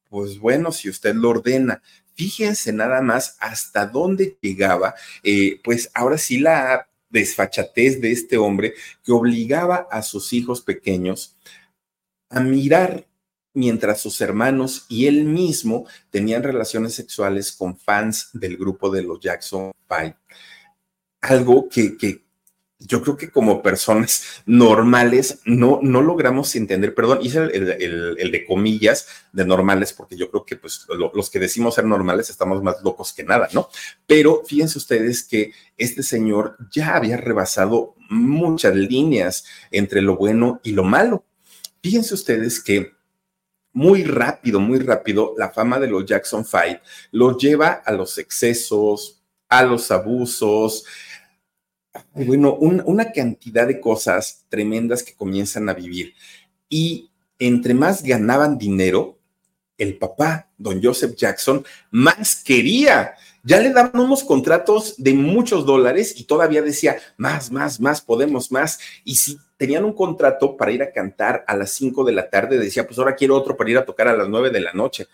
Pues bueno, si usted lo ordena, fíjense nada más hasta dónde llegaba, eh, pues ahora sí la desfachatez de este hombre que obligaba a sus hijos pequeños a mirar mientras sus hermanos y él mismo tenían relaciones sexuales con fans del grupo de los Jackson Five. Algo que, que yo creo que como personas normales no, no logramos entender, perdón, hice el, de comillas de normales, porque yo creo que pues los que decimos ser normales estamos más locos que nada, ¿no? Pero fíjense ustedes que este señor ya había rebasado muchas líneas entre lo bueno y lo malo. Fíjense ustedes que muy rápido, muy rápido, la fama de los Jackson Five lo lleva a los excesos, a los abusos, bueno, una cantidad de cosas tremendas que comienzan a vivir. Y entre más ganaban dinero, el papá, don Joseph Jackson, más quería. Ya le daban unos contratos de muchos dólares y todavía decía, más, más, más, podemos más. Y si tenían un contrato para ir a cantar a las 5 de la tarde, decía, pues ahora quiero otro para ir a tocar a las 9 de la noche.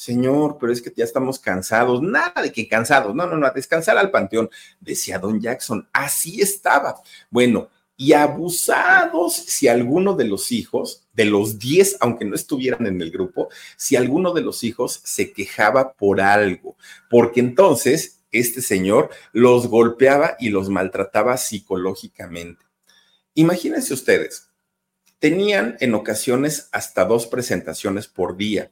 Señor, pero es que ya estamos cansados. Nada de que cansados. No, no, no, a descansar al panteón, decía don Jackson. Así estaba. Bueno, y abusados si alguno de los hijos, de los 10, aunque no estuvieran en el grupo, si alguno de los hijos se quejaba por algo, porque entonces este señor los golpeaba y los maltrataba psicológicamente. Imagínense ustedes, tenían en ocasiones hasta dos presentaciones por día,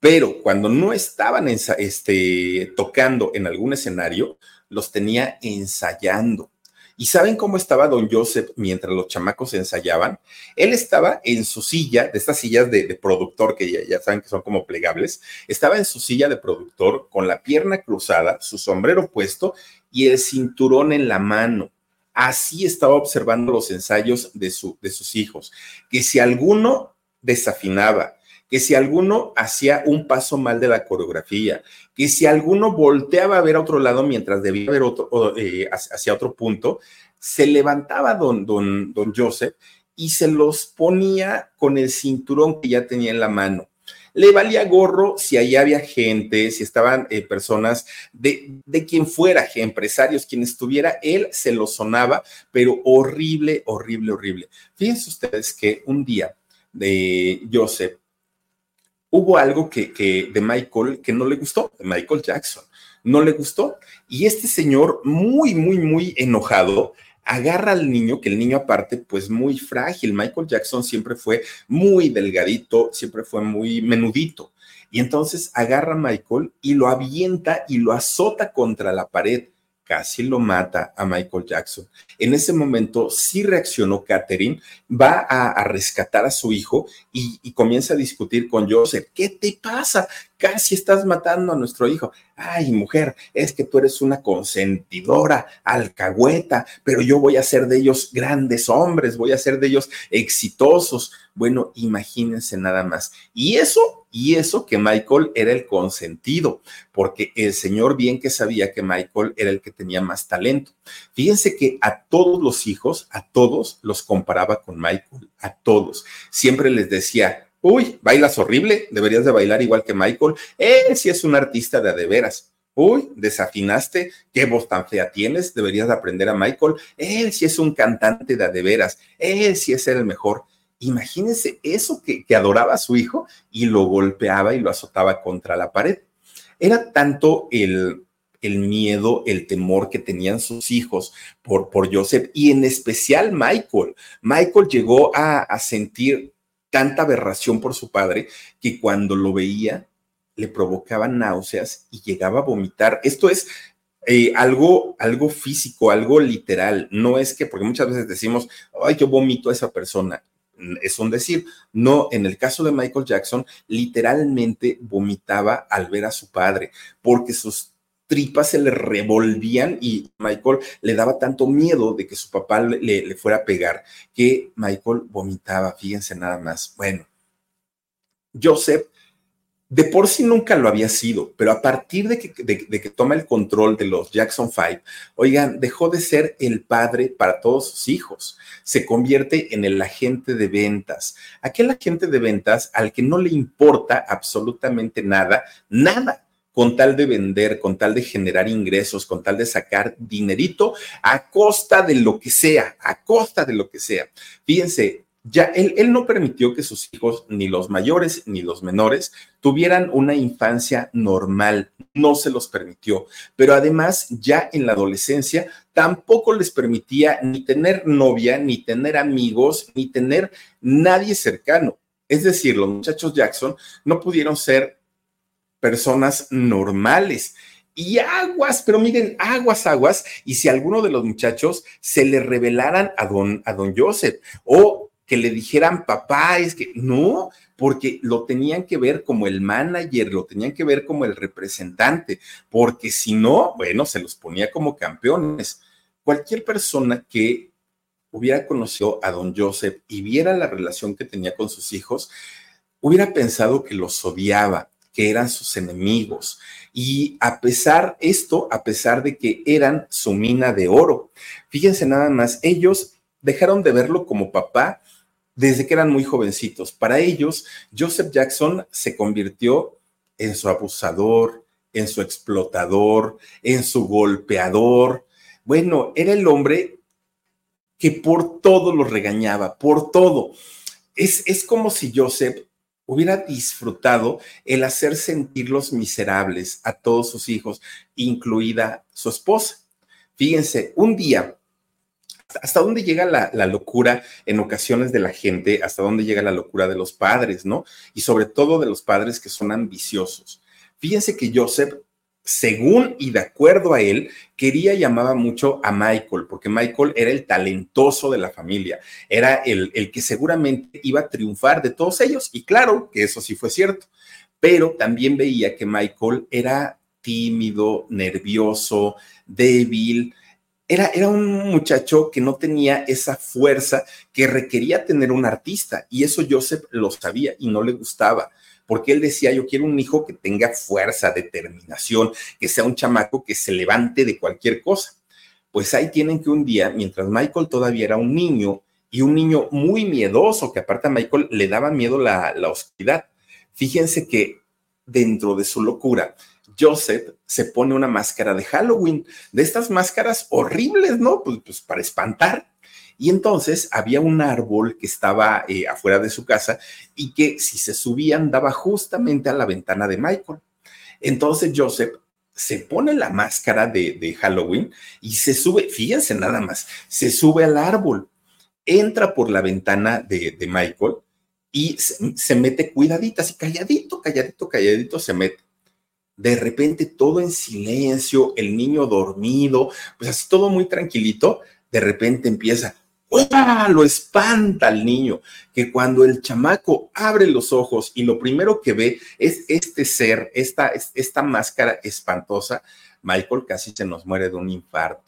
pero cuando no estaban este, tocando en algún escenario, los tenía ensayando. ¿Y saben cómo estaba don Joseph mientras los chamacos ensayaban? Él estaba en su silla, de estas sillas de, productor que ya, ya, saben que son como plegables, estaba en su silla de productor con la pierna cruzada, su sombrero puesto y el cinturón en la mano. Así estaba observando los ensayos de, su, de sus hijos, que si alguno desafinaba, que si alguno hacía un paso mal de la coreografía, que si alguno volteaba a ver a otro lado mientras debía ver otro, eh, hacia otro punto, se levantaba don, don, don Joseph y se los ponía con el cinturón que ya tenía en la mano le valía gorro si ahí había gente, si estaban eh, personas de, de quien fuera, empresarios, quien estuviera, él se lo sonaba, pero horrible, horrible, horrible. Fíjense ustedes que un día de Joseph hubo algo que, que de Michael que no le gustó, de Michael Jackson, no le gustó. Y este señor, muy, muy, muy enojado, agarra al niño, que el niño aparte, pues muy frágil. Michael Jackson siempre fue muy delgadito, siempre fue muy menudito. Y entonces agarra a Michael y lo avienta y lo azota contra la pared casi lo mata a Michael Jackson. En ese momento sí reaccionó Catherine, va a, rescatar a su hijo y, y, comienza a discutir con Joseph. ¿Qué te pasa? Casi estás matando a nuestro hijo. Ay, mujer, es que tú eres una consentidora, alcahueta, pero yo voy a ser de ellos grandes hombres, voy a ser de ellos exitosos. Bueno, imagínense nada más. Y eso, y eso que Michael era el consentido, porque el señor bien que sabía que Michael era el que tenía más talento. Fíjense que a todos los hijos, a todos los comparaba con Michael, a todos. Siempre les decía, Uy, bailas horrible, deberías de bailar igual que Michael. Él sí es un artista de adeveras. Uy, desafinaste, qué voz tan fea tienes, deberías de aprender a Michael. Él sí es un cantante de adeveras, él sí es el mejor. Imagínense eso que, que adoraba a su hijo y lo golpeaba y lo azotaba contra la pared. Era tanto el, el miedo, el temor que tenían sus hijos por, por Joseph y en especial Michael. Michael llegó a, a sentir tanta aberración por su padre que cuando lo veía le provocaba náuseas y llegaba a vomitar. Esto es eh, algo, algo físico, algo literal. No es que, porque muchas veces decimos, ay, yo vomito a esa persona. Es un decir. No, en el caso de Michael Jackson, literalmente vomitaba al ver a su padre, porque sus tripas se le revolvían y Michael le daba tanto miedo de que su papá le, fuera a pegar que Michael vomitaba, fíjense nada más. Bueno, Joseph de por sí nunca lo había sido, pero a partir de que, de que, toma el control de los Jackson Five, oigan, dejó de ser el padre para todos sus hijos, se convierte en el agente de ventas, aquel agente de ventas al que no le importa absolutamente nada, nada, con tal de vender, con tal de generar ingresos, con tal de sacar dinerito a costa de lo que sea, a costa de lo que sea. Fíjense, ya él, él, no permitió que sus hijos, ni los mayores ni los menores, tuvieran una infancia normal, no se los permitió, pero además ya en la adolescencia tampoco les permitía ni tener novia, ni tener amigos, ni tener nadie cercano. Es decir, los muchachos Jackson no pudieron ser personas normales. Y aguas, pero miren, aguas, aguas, y si alguno de los muchachos se le revelaran a don, a don Joseph o que le dijeran, papá, es que no, porque lo tenían que ver como el manager, lo tenían que ver como el representante, porque si no, bueno, se los ponía como campeones. Cualquier persona que hubiera conocido a don Joseph y viera la relación que tenía con sus hijos, hubiera pensado que los odiaba, que eran sus enemigos. Y a pesar esto, a pesar de que eran su mina de oro, fíjense nada más, ellos dejaron de verlo como papá desde que eran muy jovencitos. Para ellos, Joseph Jackson se convirtió en su abusador, en su explotador, en su golpeador. Bueno, era el hombre que por todo lo regañaba, por todo. Es, es como si Joseph hubiera disfrutado el hacer sentirlos miserables a todos sus hijos, incluida su esposa. Fíjense, un día hasta dónde llega la, locura en ocasiones de la gente, hasta dónde llega la locura de los padres, ¿no? Y sobre todo de los padres que son ambiciosos. Fíjense que Joseph, según y de acuerdo a él, quería y amaba mucho a Michael, porque Michael era el talentoso de la familia, era el, el que seguramente iba a triunfar de todos ellos, y claro que eso sí fue cierto, pero también veía que Michael era tímido, nervioso, débil, era, era, un muchacho que no tenía esa fuerza que requería tener un artista y eso Joseph lo sabía y no le gustaba porque él decía, yo quiero un hijo que tenga fuerza, determinación, que sea un chamaco que se levante de cualquier cosa. Pues ahí tienen que un día, mientras Michael todavía era un niño y un niño muy miedoso, que aparte a Michael le daba miedo la, oscuridad, fíjense que dentro de su locura, Joseph se pone una máscara de Halloween, de estas máscaras horribles, ¿no? Pues, pues para espantar. Y entonces había un árbol que estaba eh, afuera de su casa y que si se subían daba justamente a la ventana de Michael. Entonces Joseph se pone la máscara de, Halloween y se sube, fíjense nada más, se sube al árbol, entra por la ventana de, Michael y se, se mete cuidadita, así calladito, calladito, calladito se mete de repente todo en silencio, el niño dormido, pues así todo muy tranquilito, de repente empieza, Lo espanta al niño, que cuando el chamaco abre los ojos y lo primero que ve es este ser, esta, esta máscara espantosa, Michael casi se nos muere de un infarto.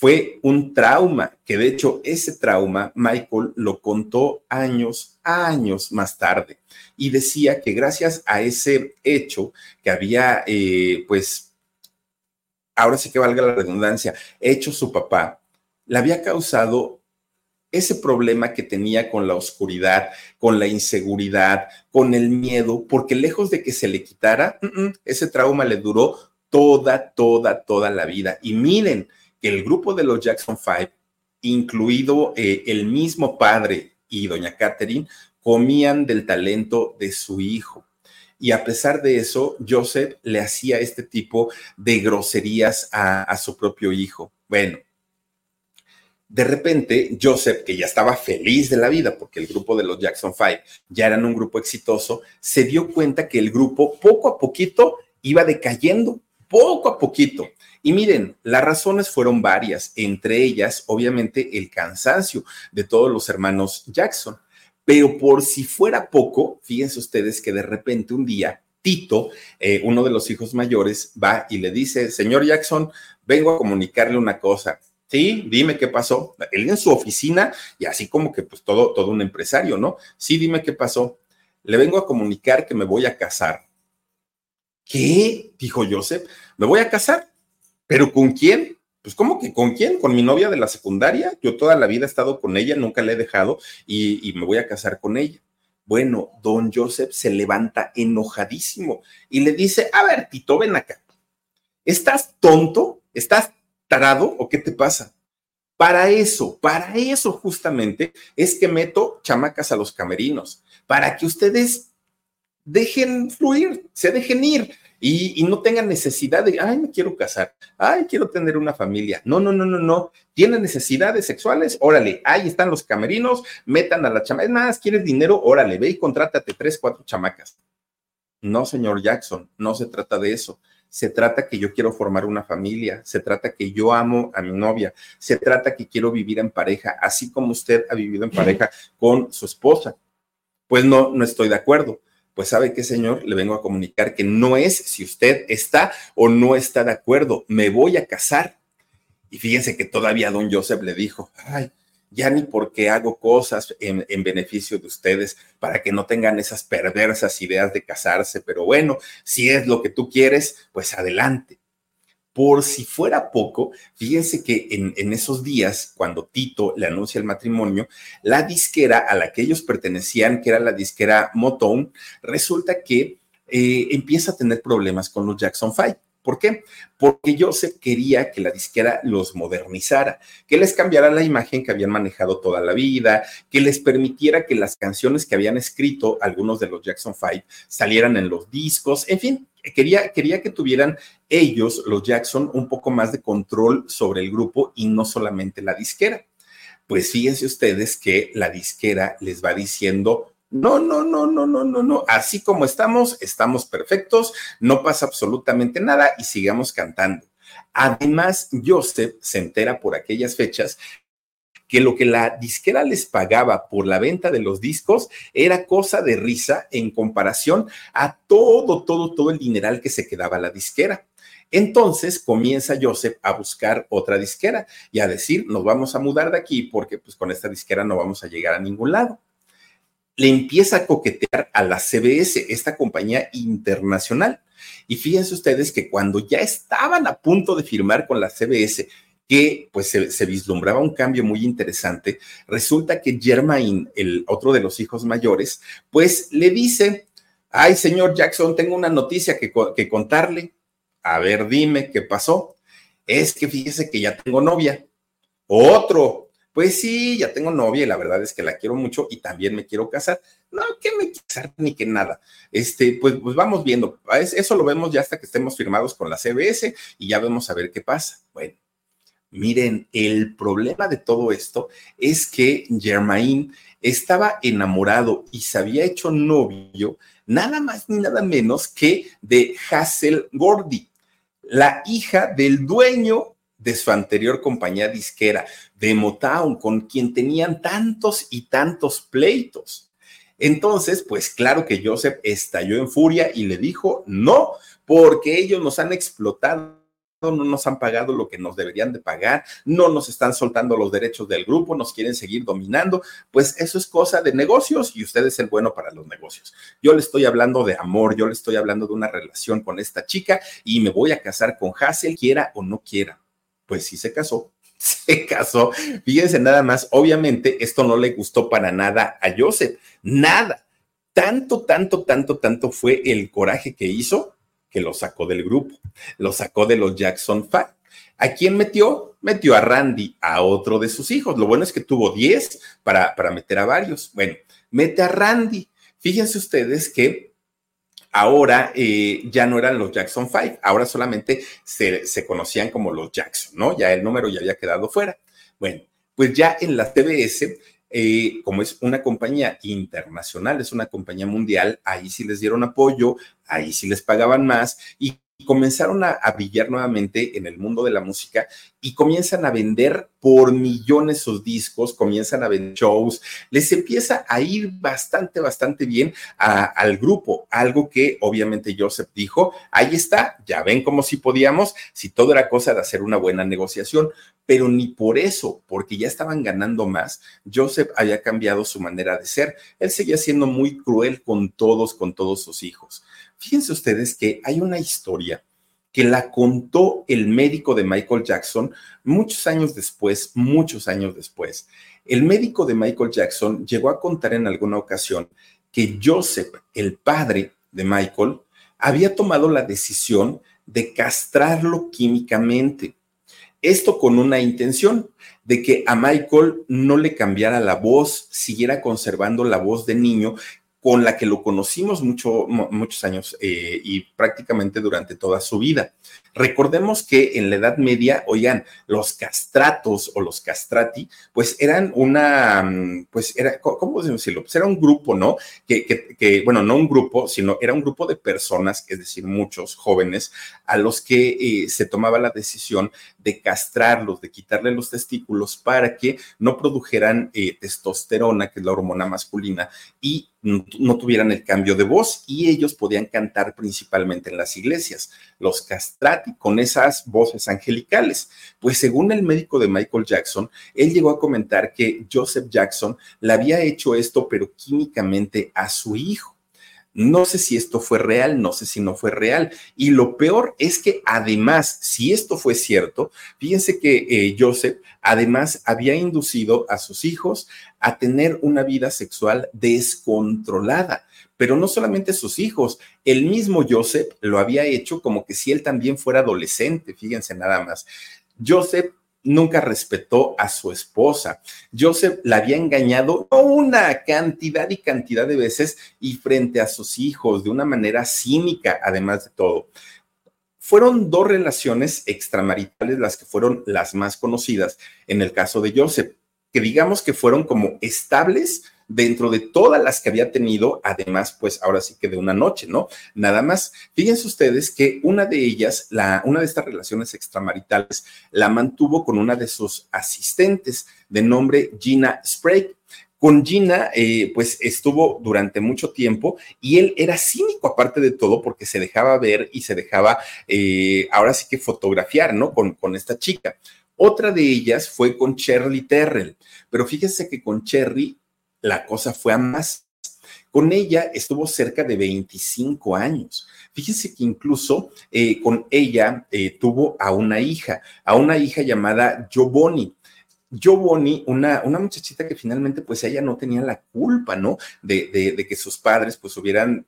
fue un trauma, que de hecho ese trauma Michael lo contó años, años más tarde y decía que gracias a ese hecho que había, eh, pues, ahora sí que valga la redundancia, hecho su papá, le había causado ese problema que tenía con la oscuridad, con la inseguridad, con el miedo, porque lejos de que se le quitara, ese trauma le duró toda, toda, toda la vida. Y miren, el grupo de los Jackson Five, incluido eh, el mismo padre y doña Catherine, comían del talento de su hijo. Y a pesar de eso, Joseph le hacía este tipo de groserías a, su propio hijo. Bueno, de repente, Joseph, que ya estaba feliz de la vida porque el grupo de los Jackson Five ya eran un grupo exitoso, se dio cuenta que el grupo poco a poquito iba decayendo, poco a poquito. Y miren, las razones fueron varias, entre ellas, obviamente, el cansancio de todos los hermanos Jackson. Pero por si fuera poco, fíjense ustedes que de repente un día Tito, eh, uno de los hijos mayores, va y le dice, señor Jackson, vengo a comunicarle una cosa. Sí, dime qué pasó. Él en su oficina y así como que pues todo, todo un empresario, ¿no? Sí, dime qué pasó. Le vengo a comunicar que me voy a casar. ¿Qué? Dijo Joseph. Me voy a casar. ¿Pero con quién? Pues, ¿cómo que con quién? Con mi novia de la secundaria. Yo toda la vida he estado con ella, nunca la he dejado y, me voy a casar con ella. Bueno, don Joseph se levanta enojadísimo y le dice, a ver, Tito, ven acá. ¿Estás tonto? ¿Estás tarado o qué te pasa? Para eso, para eso justamente es que meto chamacas a los camerinos, para que ustedes dejen fluir, se dejen ir y, no tengan necesidad de, ay, me quiero casar, ay, quiero tener una familia. No, no, no, no, no. Tienen necesidades sexuales, órale, ahí están los camerinos, metan a la chamaca. Es más, ¿quieres dinero? Órale, ve y contrátate tres, cuatro chamacas. No, señor Jackson, no se trata de eso. Se trata que yo quiero formar una familia, se trata que yo amo a mi novia, se trata que quiero vivir en pareja, así como usted ha vivido en pareja con su esposa. Pues no, no estoy de acuerdo pues sabe qué, señor, le vengo a comunicar que no es si usted está o no está de acuerdo, me voy a casar. Y fíjense que todavía don Joseph le dijo, ay, ya ni porque hago cosas en, en, beneficio de ustedes para que no tengan esas perversas ideas de casarse, pero bueno, si es lo que tú quieres, pues adelante. Por si fuera poco, fíjense que en, esos días, cuando Tito le anuncia el matrimonio, la disquera a la que ellos pertenecían, que era la disquera Motown, resulta que eh, empieza a tener problemas con los Jackson Five. ¿Por qué? Porque Joseph quería que la disquera los modernizara, que les cambiara la imagen que habían manejado toda la vida, que les permitiera que las canciones que habían escrito algunos de los Jackson Five salieran en los discos, en fin, quería, quería que tuvieran ellos, los Jackson, un poco más de control sobre el grupo y no solamente la disquera. Pues fíjense ustedes que la disquera les va diciendo, no, no, no, no, no, no, no. Así como estamos, estamos perfectos, no pasa absolutamente nada y sigamos cantando. Además, Joseph se entera por aquellas fechas que lo que la disquera les pagaba por la venta de los discos era cosa de risa en comparación a todo, todo, todo el dineral que se quedaba la disquera. Entonces comienza Joseph a buscar otra disquera y a decir, nos vamos a mudar de aquí porque pues con esta disquera no vamos a llegar a ningún lado le empieza a coquetear a la CBS, esta compañía internacional. Y fíjense ustedes que cuando ya estaban a punto de firmar con la CBS, que pues se, vislumbraba un cambio muy interesante, resulta que Germain, el otro de los hijos mayores, pues le dice, ay señor Jackson, tengo una noticia que, que contarle. A ver, dime qué pasó. Es que fíjese que ya tengo novia. Otro, pues sí, ya tengo novia y la verdad es que la quiero mucho y también me quiero casar. No, que me casar ni que nada. Este, pues, pues vamos viendo. Eso lo vemos ya hasta que estemos firmados con la CBS y ya vemos a ver qué pasa. Bueno, miren, el problema de todo esto es que Germain estaba enamorado y se había hecho novio nada más ni nada menos que de Hazel Gordy, la hija del dueño de su anterior compañía disquera, de Motown, con quien tenían tantos y tantos pleitos. Entonces, pues claro que Joseph estalló en furia y le dijo, no, porque ellos nos han explotado no nos han pagado lo que nos deberían de pagar, no nos están soltando los derechos del grupo, nos quieren seguir dominando, pues eso es cosa de negocios y usted es el bueno para los negocios. Yo le estoy hablando de amor, yo le estoy hablando de una relación con esta chica y me voy a casar con Hassel, quiera o no quiera pues sí se casó, se casó. Fíjense nada más, obviamente esto no le gustó para nada a Joseph, nada. Tanto, tanto, tanto, tanto fue el coraje que hizo que lo sacó del grupo, lo sacó de los Jackson Five. ¿A quién metió? Metió a Randy, a otro de sus hijos. Lo bueno es que tuvo 10 para, para meter a varios. Bueno, mete a Randy. Fíjense ustedes que ahora eh, ya no eran los Jackson Five, ahora solamente se, conocían como los Jackson, ¿no? Ya el número ya había quedado fuera. Bueno, pues ya en la TBS, eh, como es una compañía internacional, es una compañía mundial, ahí sí les dieron apoyo, ahí sí les pagaban más y comenzaron a, brillar nuevamente en el mundo de la música y comienzan a vender por millones sus discos, comienzan a vender shows, les empieza a ir bastante, bastante bien al grupo, algo que obviamente Joseph dijo, ahí está, ya ven como si podíamos, si todo era cosa de hacer una buena negociación, pero ni por eso, porque ya estaban ganando más, Joseph había cambiado su manera de ser, él seguía siendo muy cruel con todos, con todos sus hijos. Fíjense ustedes que hay una historia que la contó el médico de Michael Jackson muchos años después, muchos años después. El médico de Michael Jackson llegó a contar en alguna ocasión que Joseph, el padre de Michael, había tomado la decisión de castrarlo químicamente. Esto con una intención de que a Michael no le cambiara la voz, siguiera conservando la voz de niño con la que lo conocimos mucho, muchos años eh, y prácticamente durante toda su vida. Recordemos que en la Edad Media, oigan, los castratos o los castrati, pues eran una, mm, pues era, ¿cómo decirlo? Pues era un grupo, ¿no? Que, que, bueno, no un grupo, sino era un grupo de personas, es decir, muchos jóvenes, a los que eh, se tomaba la decisión de castrarlos, de quitarle los testículos para que no produjeran eh, testosterona, que es la hormona masculina, y no tuvieran el cambio de voz y ellos podían cantar principalmente en las iglesias, los castrati, con esas voces angelicales. Pues según el médico de Michael Jackson, él llegó a comentar que Joseph Jackson le había hecho esto, pero químicamente a su hijo. No sé si esto fue real, no sé si no fue real. Y lo peor es que además, si esto fue cierto, fíjense que eh, Joseph además había inducido a sus hijos a tener una vida sexual descontrolada. Pero no solamente sus hijos, el mismo Joseph lo había hecho como que si él también fuera adolescente, fíjense nada más. Joseph nunca respetó a su esposa. Joseph la había engañado una cantidad y cantidad de veces y frente a sus hijos de una manera cínica, además de todo. Fueron dos relaciones extramaritales las que fueron las más conocidas en el caso de Joseph, que digamos que fueron como estables, dentro de todas las que había tenido, además, pues ahora sí que de una noche, ¿no? Nada más. Fíjense ustedes que una de ellas, la, una de estas relaciones extramaritales, la mantuvo con una de sus asistentes de nombre Gina Sprague. Con Gina, eh, pues estuvo durante mucho tiempo y él era cínico aparte de todo porque se dejaba ver y se dejaba, eh, ahora sí que fotografiar, ¿no? Con, con esta chica. Otra de ellas fue con Shirley Terrell, pero fíjense que con Cherry la cosa fue a más. Con ella estuvo cerca de 25 años. Fíjense que incluso eh, con ella eh, tuvo a una hija, a una hija llamada Giovanni. Giovanni, una, una muchachita que finalmente pues ella no tenía la culpa, ¿no? De, de, de que sus padres pues hubieran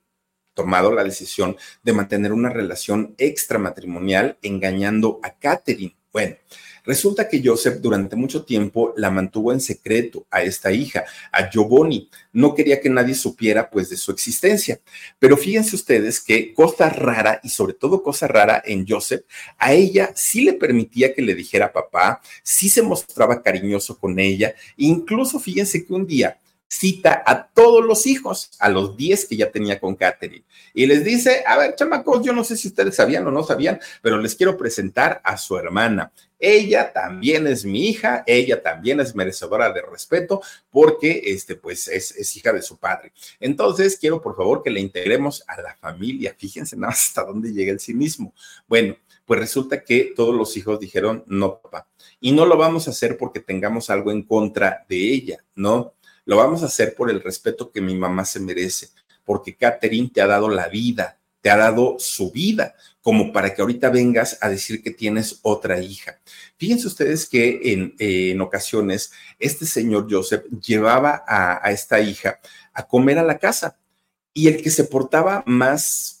tomado la decisión de mantener una relación extramatrimonial engañando a Catherine. Bueno, Resulta que Joseph durante mucho tiempo la mantuvo en secreto a esta hija, a Giovanni. No quería que nadie supiera pues de su existencia. Pero fíjense ustedes que cosa rara y sobre todo cosa rara en Joseph, a ella sí le permitía que le dijera papá, sí se mostraba cariñoso con ella. Incluso fíjense que un día cita a todos los hijos, a los 10 que ya tenía con Catherine, y les dice, a ver, chamacos, yo no sé si ustedes sabían o no sabían, pero les quiero presentar a su hermana. Ella también es mi hija, ella también es merecedora de respeto porque, este, pues, es, hija de su padre. Entonces, quiero, por favor, que le integremos a la familia. Fíjense nada hasta dónde llega el cinismo. Bueno, pues resulta que todos los hijos dijeron, no, papá, y no lo vamos a hacer porque tengamos algo en contra de ella, ¿no? Lo vamos a hacer por el respeto que mi mamá se merece, porque Catherine te ha dado la vida, te ha dado su vida, como para que ahorita vengas a decir que tienes otra hija. Fíjense ustedes que en, en ocasiones este señor Joseph llevaba a, a esta hija a comer a la casa y el que se portaba más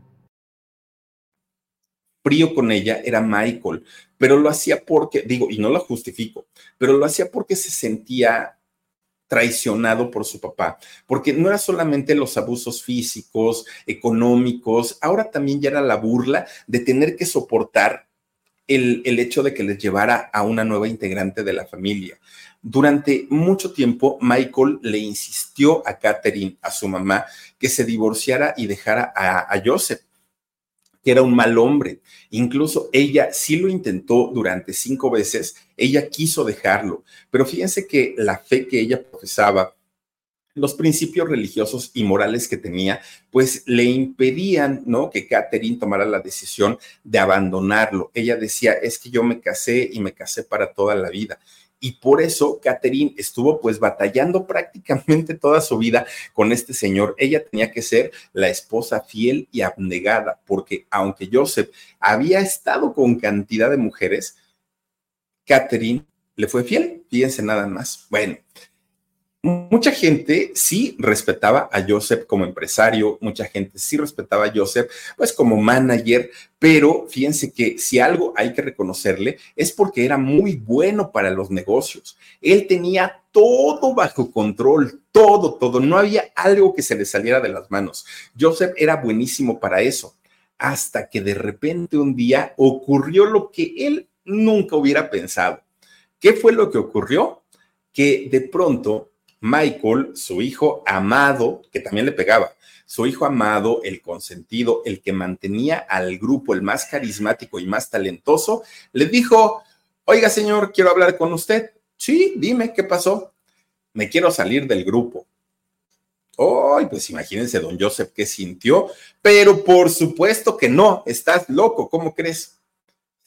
frío con ella era Michael, pero lo hacía porque, digo, y no lo justifico, pero lo hacía porque se sentía traicionado por su papá, porque no era solamente los abusos físicos, económicos, ahora también ya era la burla de tener que soportar el, el, hecho de que les llevara a una nueva integrante de la familia. Durante mucho tiempo, Michael le insistió a Catherine, a su mamá, que se divorciara y dejara a, a Joseph que era un mal hombre. Incluso ella sí lo intentó durante cinco veces, ella quiso dejarlo, pero fíjense que la fe que ella profesaba, los principios religiosos y morales que tenía, pues le impedían, ¿no? Que Catherine tomara la decisión de abandonarlo. Ella decía, es que yo me casé y me casé para toda la vida y por eso Catherine estuvo pues batallando prácticamente toda su vida con este señor. Ella tenía que ser la esposa fiel y abnegada, porque aunque Joseph había estado con cantidad de mujeres, Catherine le fue fiel, fíjense nada más. Bueno, mucha gente sí respetaba a Joseph como empresario, mucha gente sí respetaba a Joseph pues como manager, pero fíjense que si algo hay que reconocerle es porque era muy bueno para los negocios. Él tenía todo bajo control, todo, todo, no había algo que se le saliera de las manos. Joseph era buenísimo para eso, hasta que de repente un día ocurrió lo que él nunca hubiera pensado. ¿Qué fue lo que ocurrió? Que de pronto Michael, su hijo amado, que también le pegaba, su hijo amado, el consentido, el que mantenía al grupo, el más carismático y más talentoso, le dijo, oiga señor, quiero hablar con usted. Sí, dime, ¿qué pasó? Me quiero salir del grupo. Ay, pues imagínense, don Joseph, qué sintió, pero por supuesto que no, estás loco, ¿cómo crees?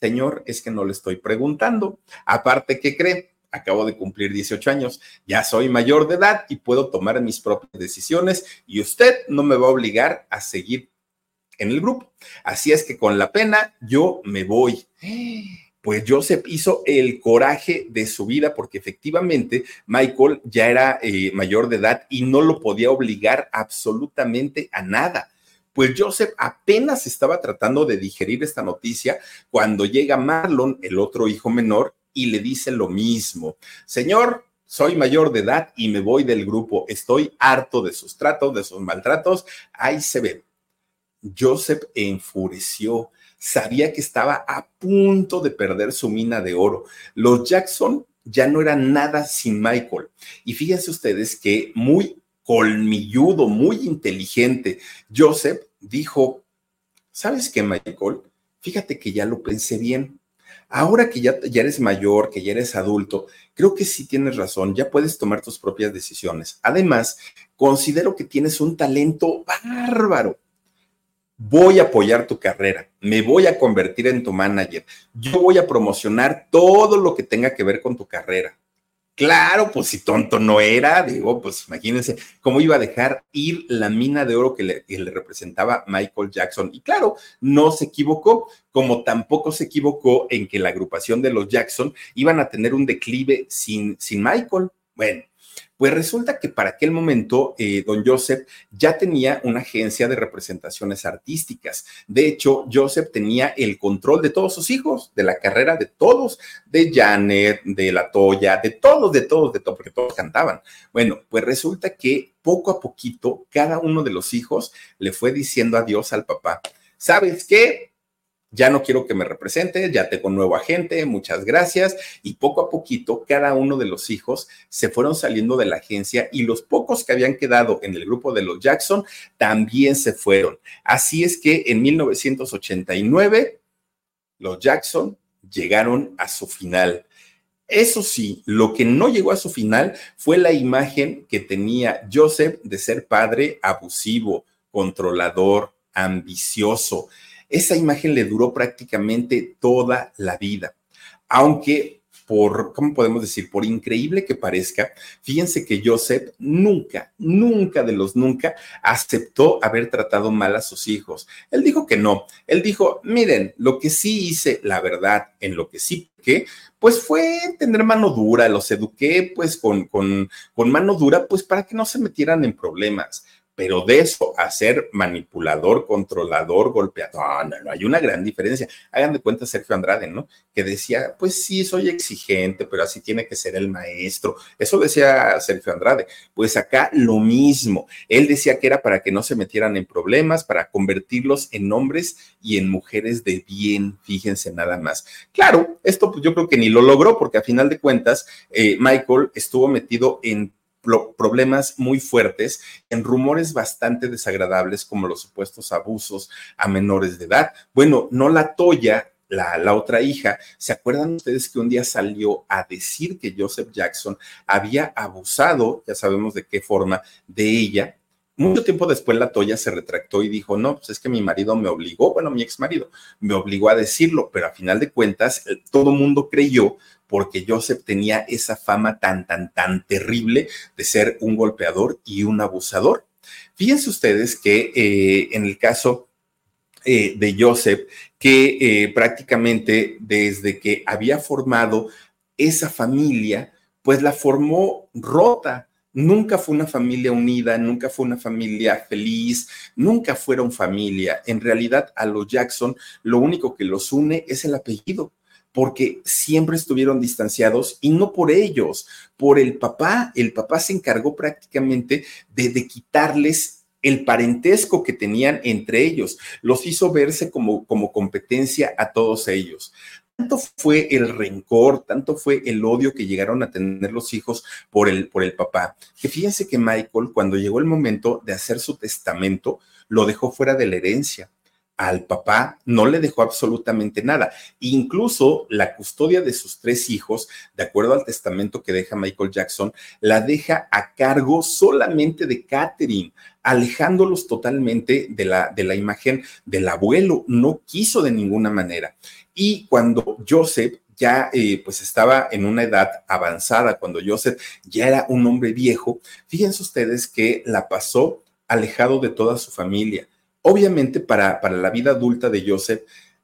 Señor, es que no le estoy preguntando. Aparte, ¿qué cree? Acabo de cumplir 18 años, ya soy mayor de edad y puedo tomar mis propias decisiones y usted no me va a obligar a seguir en el grupo. Así es que con la pena yo me voy pues Joseph hizo el coraje de su vida porque efectivamente Michael ya era eh, mayor de edad y no lo podía obligar absolutamente a nada. Pues Joseph apenas estaba tratando de digerir esta noticia cuando llega Marlon, el otro hijo menor, y le dice lo mismo. Señor, soy mayor de edad y me voy del grupo. Estoy harto de sus tratos, de sus maltratos. Ahí se ve. Joseph enfureció sabía que estaba a punto de perder su mina de oro. Los Jackson ya no eran nada sin Michael. Y fíjense ustedes que muy colmilludo, muy inteligente, Joseph dijo, ¿sabes qué, Michael? Fíjate que ya lo pensé bien. Ahora que ya, ya eres mayor, que ya eres adulto, creo que sí tienes razón, ya puedes tomar tus propias decisiones. Además, considero que tienes un talento bárbaro voy a apoyar tu carrera, me voy a convertir en tu manager, yo voy a promocionar todo lo que tenga que ver con tu carrera. Claro, pues si tonto no era, digo, pues imagínense cómo iba a dejar ir la mina de oro que le, representaba Michael Jackson. Y claro, no se equivocó, como tampoco se equivocó en que la agrupación de los Jackson iban a tener un declive sin, sin Michael. Bueno, pues resulta que para aquel momento, eh, don Joseph ya tenía una agencia de representaciones artísticas. De hecho, Joseph tenía el control de todos sus hijos, de la carrera de todos, de Janet, de La Toya, de todos, de todos, de todos, porque todos cantaban. Bueno, pues resulta que poco a poquito cada uno de los hijos le fue diciendo adiós al papá. ¿Sabes qué? Ya no quiero que me represente, ya tengo nuevo agente, muchas gracias. Y poco a poquito, cada uno de los hijos se fueron saliendo de la agencia y los pocos que habían quedado en el grupo de los Jackson también se fueron. Así es que en 1989, los Jackson llegaron a su final. Eso sí, lo que no llegó a su final fue la imagen que tenía Joseph de ser padre abusivo, controlador, ambicioso esa imagen le duró prácticamente toda la vida. Aunque por, ¿cómo podemos decir? Por increíble que parezca, fíjense que Joseph nunca, nunca de los nunca aceptó haber tratado mal a sus hijos. Él dijo que no. Él dijo, miren, lo que sí hice, la verdad, en lo que sí que, pues fue tener mano dura, los eduqué pues con, con, con mano dura, pues para que no se metieran en problemas pero de eso a ser manipulador, controlador, golpeador, no, no, hay una gran diferencia. Hagan de cuenta Sergio Andrade, ¿no? Que decía, pues sí, soy exigente, pero así tiene que ser el maestro. Eso decía Sergio Andrade. Pues acá lo mismo. Él decía que era para que no se metieran en problemas, para convertirlos en hombres y en mujeres de bien, fíjense nada más. Claro, esto pues yo creo que ni lo logró, porque a final de cuentas, eh, Michael estuvo metido en problemas muy fuertes, en rumores bastante desagradables como los supuestos abusos a menores de edad. Bueno, no la Toya, la, la, otra hija, ¿se acuerdan ustedes que un día salió a decir que Joseph Jackson había abusado, ya sabemos de qué forma, de ella? Mucho tiempo después la Toya se retractó y dijo, no, pues es que mi marido me obligó, bueno, mi ex marido me obligó a decirlo, pero a final de cuentas todo mundo creyó porque Joseph tenía esa fama tan, tan, tan terrible de ser un golpeador y un abusador. Fíjense ustedes que eh, en el caso eh, de Joseph, que eh, prácticamente desde que había formado esa familia, pues la formó rota. Nunca fue una familia unida, nunca fue una familia feliz, nunca fueron familia. En realidad, a los Jackson lo único que los une es el apellido porque siempre estuvieron distanciados y no por ellos, por el papá. El papá se encargó prácticamente de, quitarles el parentesco que tenían entre ellos, los hizo verse como, como competencia a todos ellos. tanto fue el rencor, tanto fue el odio que llegaron a tener los hijos por el, por el papá, que fíjense que Michael, cuando llegó el momento de hacer su testamento, lo dejó fuera de la herencia al papá no le dejó absolutamente nada. Incluso la custodia de sus tres hijos, de acuerdo al testamento que deja Michael Jackson, la deja a cargo solamente de Catherine, alejándolos totalmente de la, de la imagen del abuelo. No quiso de ninguna manera. Y cuando Joseph ya eh, pues estaba en una edad avanzada, cuando Joseph ya era un hombre viejo, fíjense ustedes que la pasó alejado de toda su familia Obviamente para, para la vida adulta de Joseph,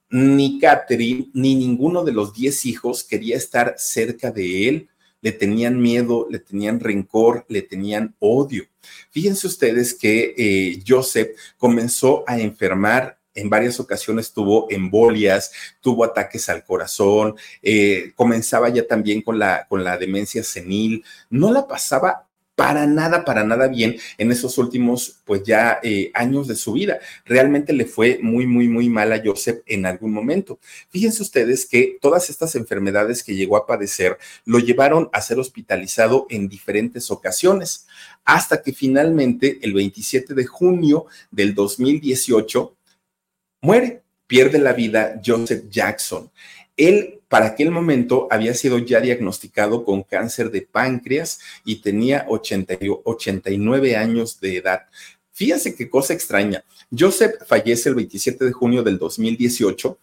ni Catherine ni ninguno de los diez hijos quería estar cerca de él. Le tenían miedo, le tenían rencor, le tenían odio. Fíjense ustedes que eh, Joseph comenzó a enfermar en varias ocasiones tuvo embolias, tuvo ataques al corazón, eh, comenzaba ya también con la, con la demencia senil, no la pasaba para nada, para nada bien en esos últimos, pues ya eh, años de su vida. Realmente le fue muy, muy, muy mal a Joseph en algún momento. Fíjense ustedes que todas estas enfermedades que llegó a padecer lo llevaron a ser hospitalizado en diferentes ocasiones, hasta que finalmente el 27 de junio del 2018 muere, pierde la vida Joseph Jackson. Él, para aquel momento, había sido ya diagnosticado con cáncer de páncreas y tenía 89 años de edad. Fíjense qué cosa extraña. Joseph fallece el 27 de junio del 2018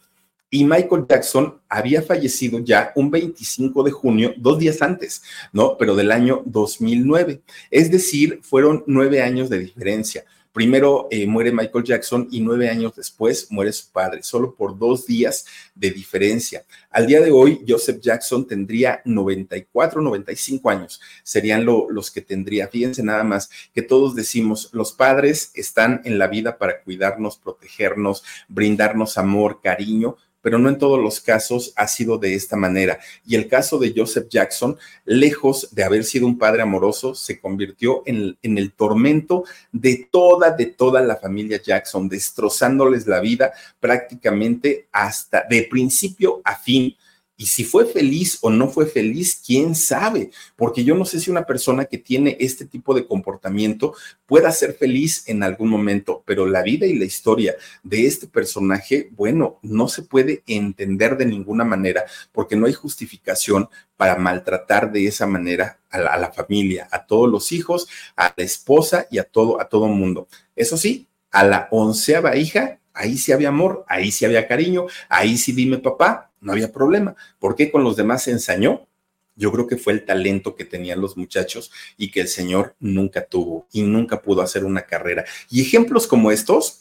y Michael Jackson había fallecido ya un 25 de junio, dos días antes, ¿no? Pero del año 2009. Es decir, fueron nueve años de diferencia. Primero eh, muere Michael Jackson y nueve años después muere su padre, solo por dos días de diferencia. Al día de hoy, Joseph Jackson tendría 94, 95 años, serían los que tendría. Fíjense nada más que todos decimos, los padres están en la vida para cuidarnos, protegernos, brindarnos amor, cariño, pero no en todos los casos ha sido de esta manera. Y el caso de Joseph Jackson, lejos de haber sido un padre amoroso, se convirtió en, en el tormento de toda, de toda la familia Jackson, destrozándoles la vida prácticamente hasta de principio a fin y si fue feliz o no fue feliz, quién sabe, porque yo no sé si una persona que tiene este tipo de comportamiento pueda ser feliz en algún momento, pero la vida y la historia de este personaje, bueno, no se puede entender de ninguna manera porque no hay justificación para maltratar de esa manera a la, familia, a todos los hijos, a la esposa y a todo, a todo mundo. Eso sí, a la onceava hija, ahí sí había amor, ahí sí había cariño, ahí sí dime papá, no había problema. ¿Por qué con los demás se ensañó? Yo creo que fue el talento que tenían los muchachos y que el señor nunca tuvo y nunca pudo hacer una carrera. Y ejemplos como estos,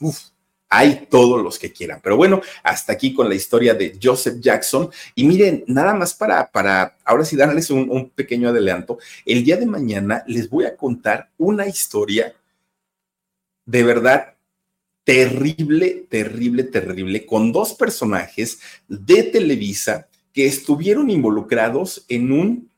hay todos los que quieran. Pero bueno, hasta aquí con la historia de Joseph Jackson. Y miren, nada más para, para ahora sí darles un pequeño adelanto, el día de mañana les voy a contar una historia de verdad terrible, terrible, terrible, con dos personajes de Televisa que estuvieron involucrados en un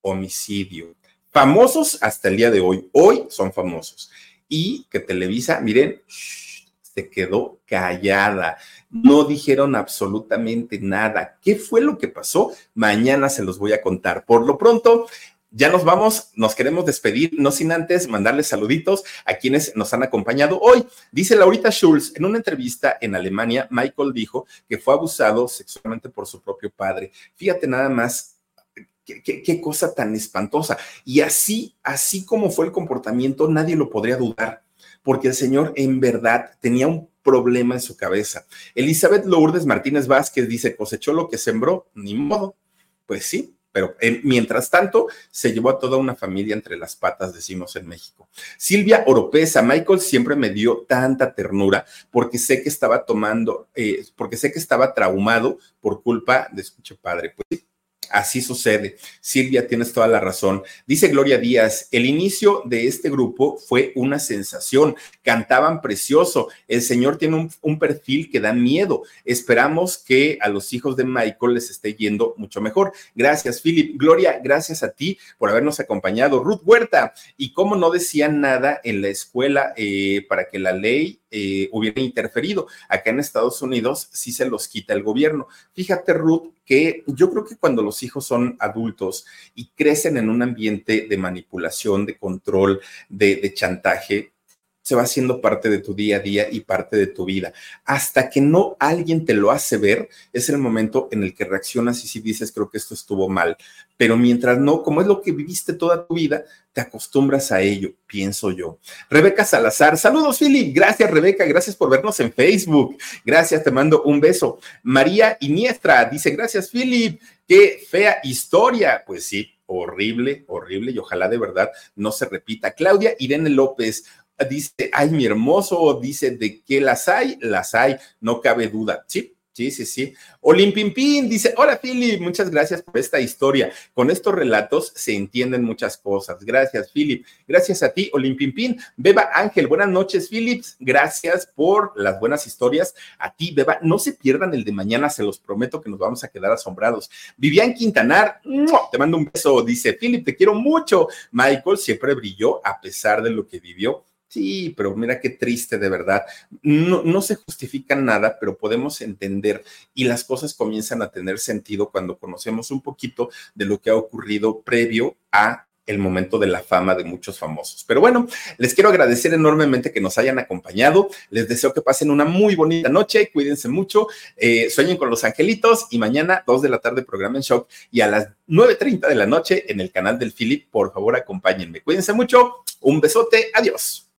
homicidio. Famosos hasta el día de hoy, hoy son famosos. Y que Televisa, miren, se quedó callada. No dijeron absolutamente nada. ¿Qué fue lo que pasó? Mañana se los voy a contar. Por lo pronto, ya nos vamos, nos queremos despedir, no sin antes mandarles saluditos a quienes nos han acompañado hoy. Dice Laurita Schulz, en una entrevista en Alemania, Michael dijo que fue abusado sexualmente por su propio padre. Fíjate nada más Qué, qué, cosa tan espantosa. Y así, así como fue el comportamiento, nadie lo podría dudar, porque el señor en verdad tenía un problema en su cabeza. Elizabeth Lourdes Martínez Vázquez dice, cosechó lo que sembró, ni modo. Pues sí, pero eh, mientras tanto se llevó a toda una familia entre las patas, decimos en México. Silvia Oropesa, Michael siempre me dio tanta ternura porque sé que estaba tomando, eh, porque sé que estaba traumado por culpa de su padre. Pues Así sucede. Silvia, tienes toda la razón. Dice Gloria Díaz, el inicio de este grupo fue una sensación. Cantaban precioso. El Señor tiene un, perfil que da miedo. Esperamos que a los hijos de Michael les esté yendo mucho mejor. Gracias, Philip. Gloria, gracias a ti por habernos acompañado. Ruth Huerta, y cómo no decían nada en la escuela eh, para que la ley eh, hubiera interferido. Acá en Estados Unidos sí se los quita el gobierno. Fíjate, Ruth, que yo creo que cuando los hijos son adultos y crecen en un ambiente de manipulación, de control, de, de chantaje, se va haciendo parte de tu día a día y parte de tu vida. Hasta que no alguien te lo hace ver, es el momento en el que reaccionas y si dices, creo que esto estuvo mal. Pero mientras no, como es lo que viviste toda tu vida, te acostumbras a ello, pienso yo. Rebeca Salazar, saludos, Philip. Gracias, Rebeca. Gracias por vernos en Facebook. Gracias, te mando un beso. María Iniestra dice, gracias, Philip. Qué fea historia. Pues sí, horrible, horrible y ojalá de verdad no se repita. Claudia Irene López, dice, ay, mi hermoso, dice, ¿de qué las hay? Las hay, no cabe duda. Sí, Sí, sí, sí. Olimpimpín dice, hola Philip, muchas gracias por esta historia. Con estos relatos se entienden muchas cosas. Gracias, Philip. Gracias a ti, Olimpimpín. Beba Ángel, buenas noches, Philip. Gracias por las buenas historias. A ti, Beba, no se pierdan el de mañana, se los prometo que nos vamos a quedar asombrados. Vivian Quintanar, te mando un beso. Dice, Philip, te quiero mucho. Michael siempre brilló a pesar de lo que vivió Sí, pero mira qué triste de verdad. No, no, se justifica nada, pero podemos entender y las cosas comienzan a tener sentido cuando conocemos un poquito de lo que ha ocurrido previo a el momento de la fama de muchos famosos. Pero bueno, les quiero agradecer enormemente que nos hayan acompañado. Les deseo que pasen una muy bonita noche. Cuídense mucho. Eh, sueñen con los angelitos y mañana, 2 de la tarde, programa en shock y a las 9.30 de la noche en el canal del Philip. Por favor, acompáñenme. Cuídense mucho. Un besote. Adiós.